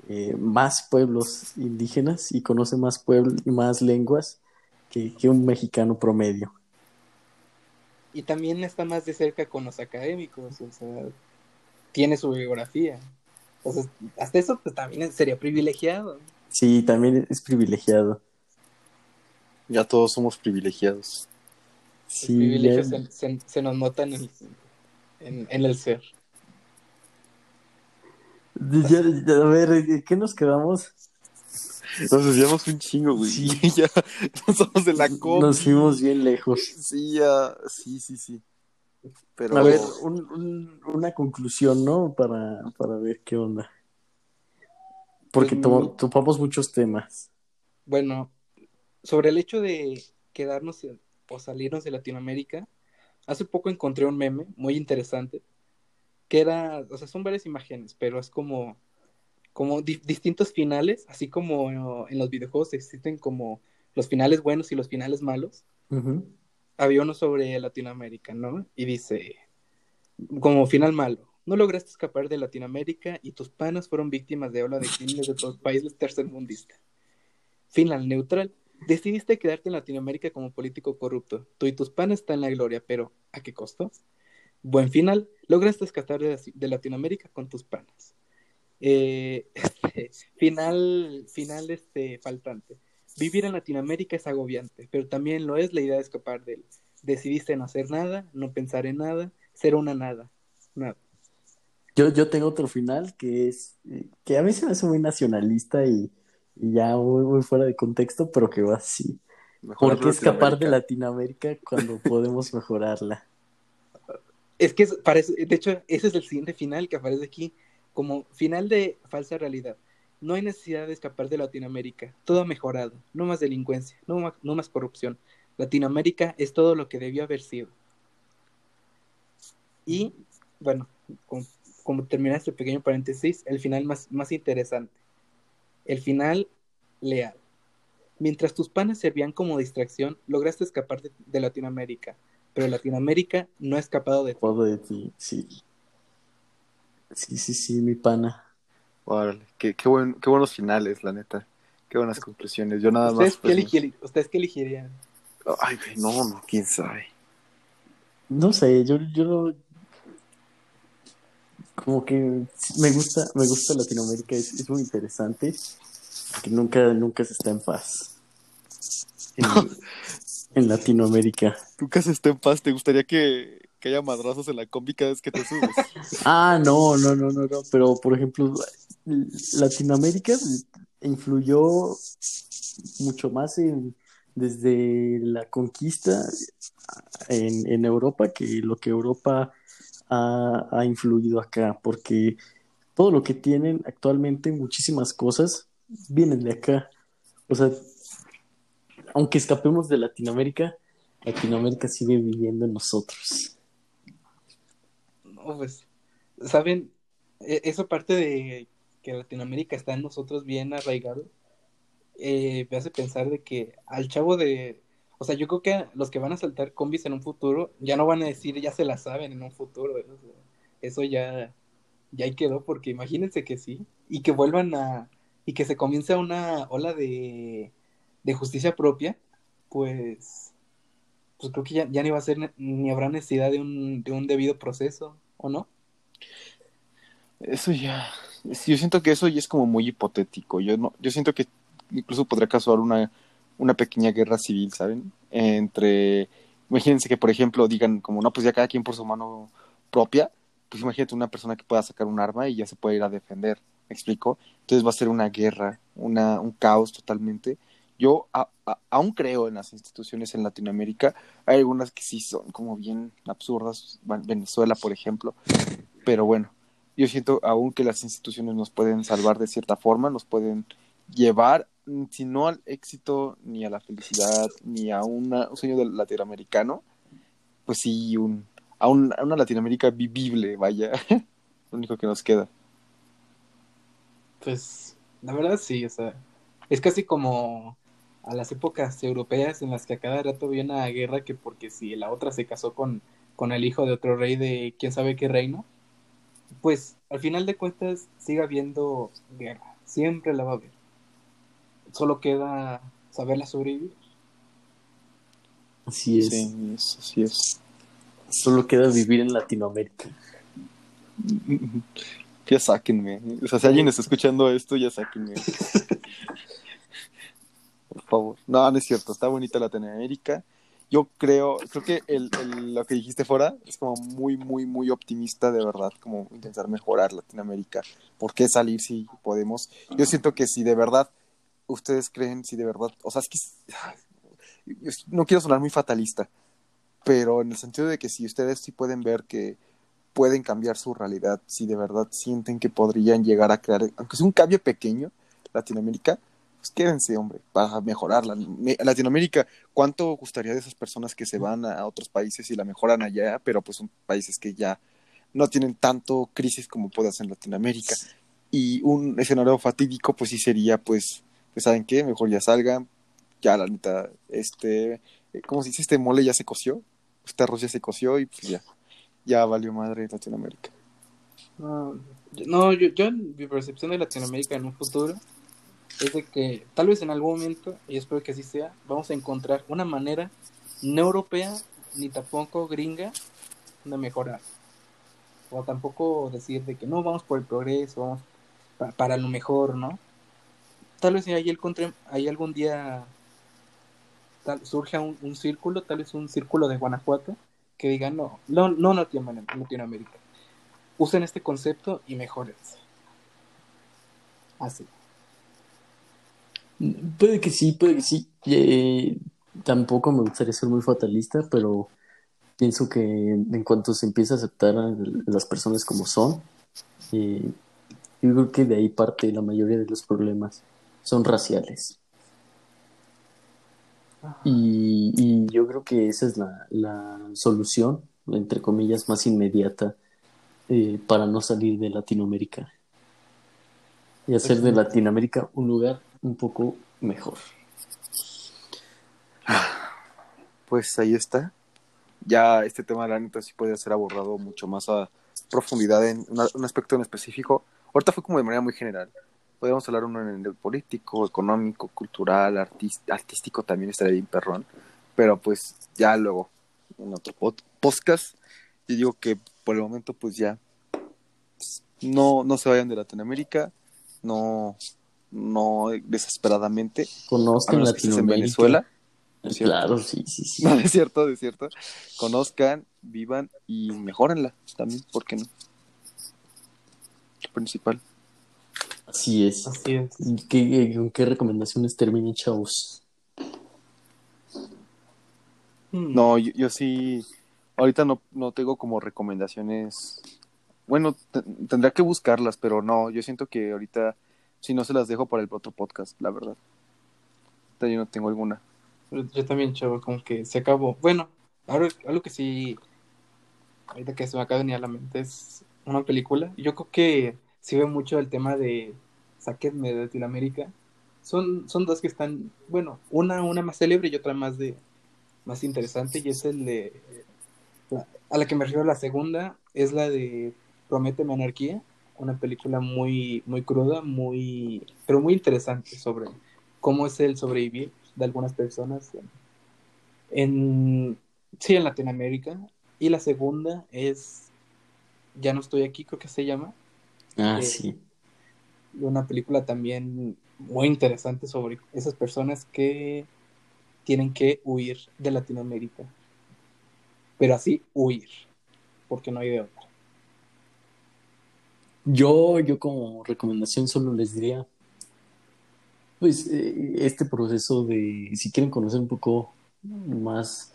[SPEAKER 1] eh, más pueblos indígenas y conoce más pueblos y más lenguas que, que un mexicano promedio.
[SPEAKER 3] y también está más de cerca con los académicos, o sea, tiene su biografía. Entonces, hasta eso pues, también sería privilegiado.
[SPEAKER 1] Sí, también es privilegiado.
[SPEAKER 2] Ya todos somos privilegiados.
[SPEAKER 3] El
[SPEAKER 1] Sí,
[SPEAKER 3] privilegio
[SPEAKER 1] ya-
[SPEAKER 3] se, se- se nos nota en el, en, en el ser.
[SPEAKER 1] ya- ya, a ver, ¿en qué nos quedamos?
[SPEAKER 2] Nos desviamos un chingo, güey.
[SPEAKER 1] Sí.
[SPEAKER 2] ya no somos de la combi.
[SPEAKER 1] Nos fuimos bien lejos.
[SPEAKER 2] Sí, ya, sí, sí, sí. Pero
[SPEAKER 1] A ver, un- un- una conclusión, ¿no? Para, para ver qué onda. Porque
[SPEAKER 3] Pues,
[SPEAKER 1] to-
[SPEAKER 3] no.
[SPEAKER 1] topamos muchos temas.
[SPEAKER 3] Bueno, sobre el hecho de quedarnos o salirnos de Latinoamérica, hace poco encontré un meme muy interesante que era, o sea, son varias imágenes, pero es como, como di- distintos finales, así como en los videojuegos existen como los finales buenos y los finales malos.
[SPEAKER 1] Ujú.
[SPEAKER 3] Había uno sobre Latinoamérica, ¿no? Y dice, como final malo, no lograste escapar de Latinoamérica y tus panas fueron víctimas de ola de crímenes de tus países tercermundistas. Final neutral. Decidiste quedarte en Latinoamérica como político corrupto. Tú y tus panas están en la gloria, pero ¿a qué costo? Buen final. Lograste escapar de, de Latinoamérica con tus panas. Eh, este, final, final este, faltante. Vivir en Latinoamérica es agobiante, pero también lo es la idea de escapar de él. Decidiste no hacer nada, no pensar en nada, ser una nada. Nada.
[SPEAKER 1] Yo, yo tengo otro final que es eh, que a mí se me hace muy nacionalista y, y ya muy, muy fuera de contexto, pero que va así.
[SPEAKER 2] mejor
[SPEAKER 1] ¿Por qué escapar de
[SPEAKER 2] Latinoamérica.
[SPEAKER 1] Latinoamérica cuando podemos mejorarla?
[SPEAKER 3] Es que es- parece, de hecho, ese es el siguiente final que aparece aquí, como final de falsa realidad. No hay necesidad de escapar de Latinoamérica. Todo ha mejorado. No más delincuencia, no más, corrupción. Latinoamérica es todo lo que debió haber sido. Y, bueno, como, como termina este pequeño paréntesis, el final más, más interesante. El final leal. Mientras tus panes servían como distracción, lograste escapar de, Latinoamérica. Pero Latinoamérica no ha escapado de ti.
[SPEAKER 1] De ti, sí. Sí, sí, sí, mi pana.
[SPEAKER 2] Órale, qué, qué, buen, qué buenos finales, la neta. Qué buenas conclusiones. Yo nada
[SPEAKER 3] ¿Ustedes
[SPEAKER 2] más.
[SPEAKER 3] qué,
[SPEAKER 2] pues,
[SPEAKER 3] elegir- ¿Ustedes qué elegirían?
[SPEAKER 2] Ay, no, no, quién sabe.
[SPEAKER 1] No sé, yo, yo no- como que me gusta, me gusta Latinoamérica, es, es muy interesante, que nunca, nunca se está en paz. En, en Latinoamérica.
[SPEAKER 2] Nunca se esté en paz. ¿Te gustaría que, que haya madrazos en la combi cada vez que te subes?
[SPEAKER 1] Ah, no, no, no, no, no, pero por ejemplo, Latinoamérica influyó mucho más desde la conquista en, en Europa que lo que Europa ha, ha influido acá, porque todo lo que tienen actualmente, muchísimas cosas, vienen de acá. O sea, aunque escapemos de Latinoamérica, Latinoamérica sigue viviendo en nosotros.
[SPEAKER 3] No, pues, ¿saben? E- Eso parte de que Latinoamérica está en nosotros bien arraigado. eh, me hace pensar de que al chavo de... O sea, yo creo que los que van a saltar combis en un futuro ya no van a decir, ya se la saben en un futuro. eso ya, ya ahí quedó, porque imagínense que sí. Y que vuelvan a... Y que se comience una ola de, de justicia propia, pues... Pues creo que ya, ya ni va a ser, ni habrá necesidad de un, de un debido proceso, ¿o no?
[SPEAKER 2] Eso ya. Sí, Yo siento que eso ya es como muy hipotético. Yo no, yo siento que incluso podría causar una, una pequeña guerra civil, ¿saben? Entre. Imagínense que, por ejemplo, digan como, no, pues ya cada quien por su mano propia. Pues imagínate una persona que pueda sacar un arma y ya se puede ir a defender. ¿Me explico? Entonces va a ser una guerra, una, un caos totalmente. Yo a- a- aún creo en las instituciones en Latinoamérica. Hay algunas que sí son como bien absurdas. Venezuela, por ejemplo. Pero bueno, yo siento aún que las instituciones nos pueden salvar de cierta forma, nos pueden llevar mm, si no al éxito, ni a la felicidad, ni a una- un sueño del latinoamericano, pues sí, un, a, un- a una Latinoamérica vivible, vaya, lo único que nos queda.
[SPEAKER 3] Pues, la verdad sí, o sea, es casi como a las épocas europeas en las que a cada rato había una guerra que porque si la otra se casó con, con el hijo de otro rey de quién sabe qué reino, pues al final de cuentas sigue habiendo guerra, siempre la va a haber. Solo queda saberla sobrevivir.
[SPEAKER 1] Así es.
[SPEAKER 2] Sí, eso sí es.
[SPEAKER 1] Solo queda vivir en Latinoamérica.
[SPEAKER 2] Ya sáquenme. O sea, si alguien está escuchando esto, ya sáquenme. Por favor. No, no es cierto. Está bonita Latinoamérica. Yo creo, creo que el, lo que dijiste fuera es como muy, muy, muy optimista de verdad, como intentar mejorar Latinoamérica. ¿Por qué salir si podemos? Yo siento que si de verdad ustedes creen, si de verdad, o sea, es que no quiero sonar muy fatalista, pero en el sentido de que si ustedes sí pueden ver que pueden cambiar su realidad, si de verdad sienten que podrían llegar a crear, aunque sea un cambio pequeño, Latinoamérica, pues quédense, hombre, para mejorarla. Me- Latinoamérica, ¿cuánto gustaría de esas personas que se van a, otros países y la mejoran allá, pero pues son países que ya no tienen tanto crisis como puede hacer en Latinoamérica? Y un escenario fatídico, pues sí sería, pues, pues ¿saben qué? Mejor ya salgan, ya la neta, este, eh, ¿cómo se dice? Este mole ya se coció, este arroz ya se coció y pues ya, ya valió madre Latinoamérica.
[SPEAKER 3] No, yo- no, yo, yo en mi percepción de Latinoamérica en un futuro es de que tal vez en algún momento, y espero que así sea, vamos a encontrar una manera no europea ni tampoco gringa de mejorar. O tampoco decir de que no, vamos por el progreso, vamos pa- para lo mejor, ¿no? Tal vez ahí, encontré, ahí algún día tal, surja un, círculo, tal vez un círculo de Guanajuato, que diga no, no, no Latinoamérica, Latinoamérica usen este concepto y mejórense. Así.
[SPEAKER 1] Puede que sí, puede que sí. Eh, tampoco me gustaría ser muy fatalista, pero pienso que en cuanto se empieza a aceptar a las personas como son, eh, yo creo que de ahí parte la mayoría de los problemas. Son raciales. Y, y yo creo que esa es la, la solución, entre comillas, más inmediata eh, para no salir de Latinoamérica. Y hacer de Latinoamérica un lugar un poco mejor.
[SPEAKER 2] Pues ahí está. Ya este tema, la neta, sí puede ser abordado mucho más a profundidad en un aspecto en específico. Ahorita fue como de manera muy general. Podríamos hablar uno en el político, económico, cultural, artístico también estaría bien perrón. Pero pues ya luego, en otro pod- podcast, yo digo que por el momento pues ya pues, no, no se vayan de Latinoamérica, no, no desesperadamente,
[SPEAKER 1] Conozcan
[SPEAKER 2] estés en
[SPEAKER 1] Latinoamérica.
[SPEAKER 2] Venezuela.
[SPEAKER 1] Claro, sí, sí, sí.
[SPEAKER 2] No, es cierto, es cierto. Conozcan, vivan y mejórenla también, ¿por qué no? Lo principal.
[SPEAKER 1] Así es.
[SPEAKER 3] Así es.
[SPEAKER 1] ¿Qué, ¿Con qué recomendaciones terminen, chavos?
[SPEAKER 3] Hmm.
[SPEAKER 2] No, yo, yo sí, ahorita no, no tengo como recomendaciones. Bueno, te- tendría que buscarlas, pero no, yo siento que ahorita si no se las dejo para el otro podcast, la verdad. Yo no tengo alguna.
[SPEAKER 3] Yo, también, chavo, como que se acabó. Bueno, ahora algo que sí, ahorita que se me acaba de a la mente es una película. Yo creo que sí ve mucho el tema de Sáquenme de Latinoamérica. Son, son dos que están, bueno, una, una más célebre y otra más de más interesante, y es el de a la que me refiero la segunda, es la de Prométeme Anarquía, una película muy, muy cruda, muy, pero muy interesante sobre cómo es el sobrevivir de algunas personas en, sí, en Latinoamérica. Y la segunda es Ya no estoy aquí, creo que se llama,
[SPEAKER 1] Ah,
[SPEAKER 3] Eh,
[SPEAKER 1] sí.
[SPEAKER 3] una película también muy interesante sobre esas personas que tienen que huir de Latinoamérica. Pero así huir, porque no hay de otra.
[SPEAKER 1] Yo, yo como recomendación solo les diría, pues eh, este proceso de, si quieren conocer un poco más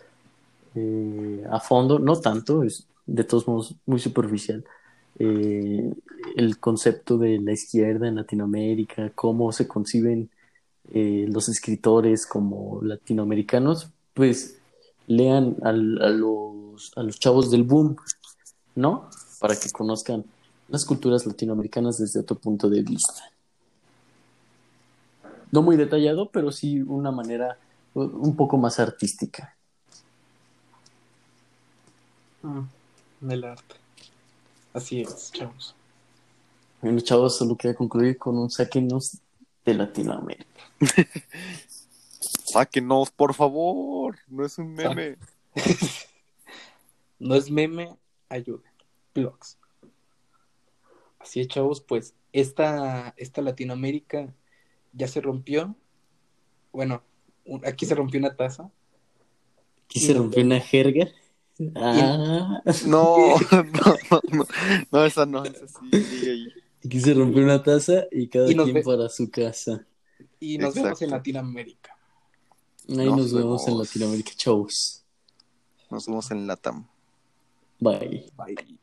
[SPEAKER 1] eh, a fondo, no tanto, es de todos modos muy superficial, eh, el concepto de la izquierda en Latinoamérica, cómo se conciben los escritores como latinoamericanos, pues lean a los, a los chavos del boom, ¿no? Para que conozcan las culturas latinoamericanas desde otro punto de vista. No muy detallado, pero sí una manera un poco más artística.
[SPEAKER 3] Mm, el arte. Así es, chavos.
[SPEAKER 1] Bueno, chavos, solo queda concluir con un sáquenos de Latinoamérica.
[SPEAKER 2] Sáquenos, por favor. No es un meme.
[SPEAKER 3] No es meme, ayuda. Blogs. Así es, chavos, pues esta, esta Latinoamérica ya se rompió. Bueno, un- aquí se rompió una taza.
[SPEAKER 1] Aquí se rompió una jerga. Ah,
[SPEAKER 2] No, no, no, no, no, esa no, esa sí, sigue ahí.
[SPEAKER 1] aquí se rompió una taza y cada
[SPEAKER 3] Y
[SPEAKER 1] quien
[SPEAKER 3] ve-
[SPEAKER 1] para su casa.
[SPEAKER 3] Y nos vemos en. Latinoamérica.
[SPEAKER 1] Ahí
[SPEAKER 2] Nos
[SPEAKER 1] nos vemos en
[SPEAKER 2] vemos.
[SPEAKER 1] Latinoamérica, chavos.
[SPEAKER 2] Nos vemos en Latam.
[SPEAKER 1] Bye.
[SPEAKER 3] Bye.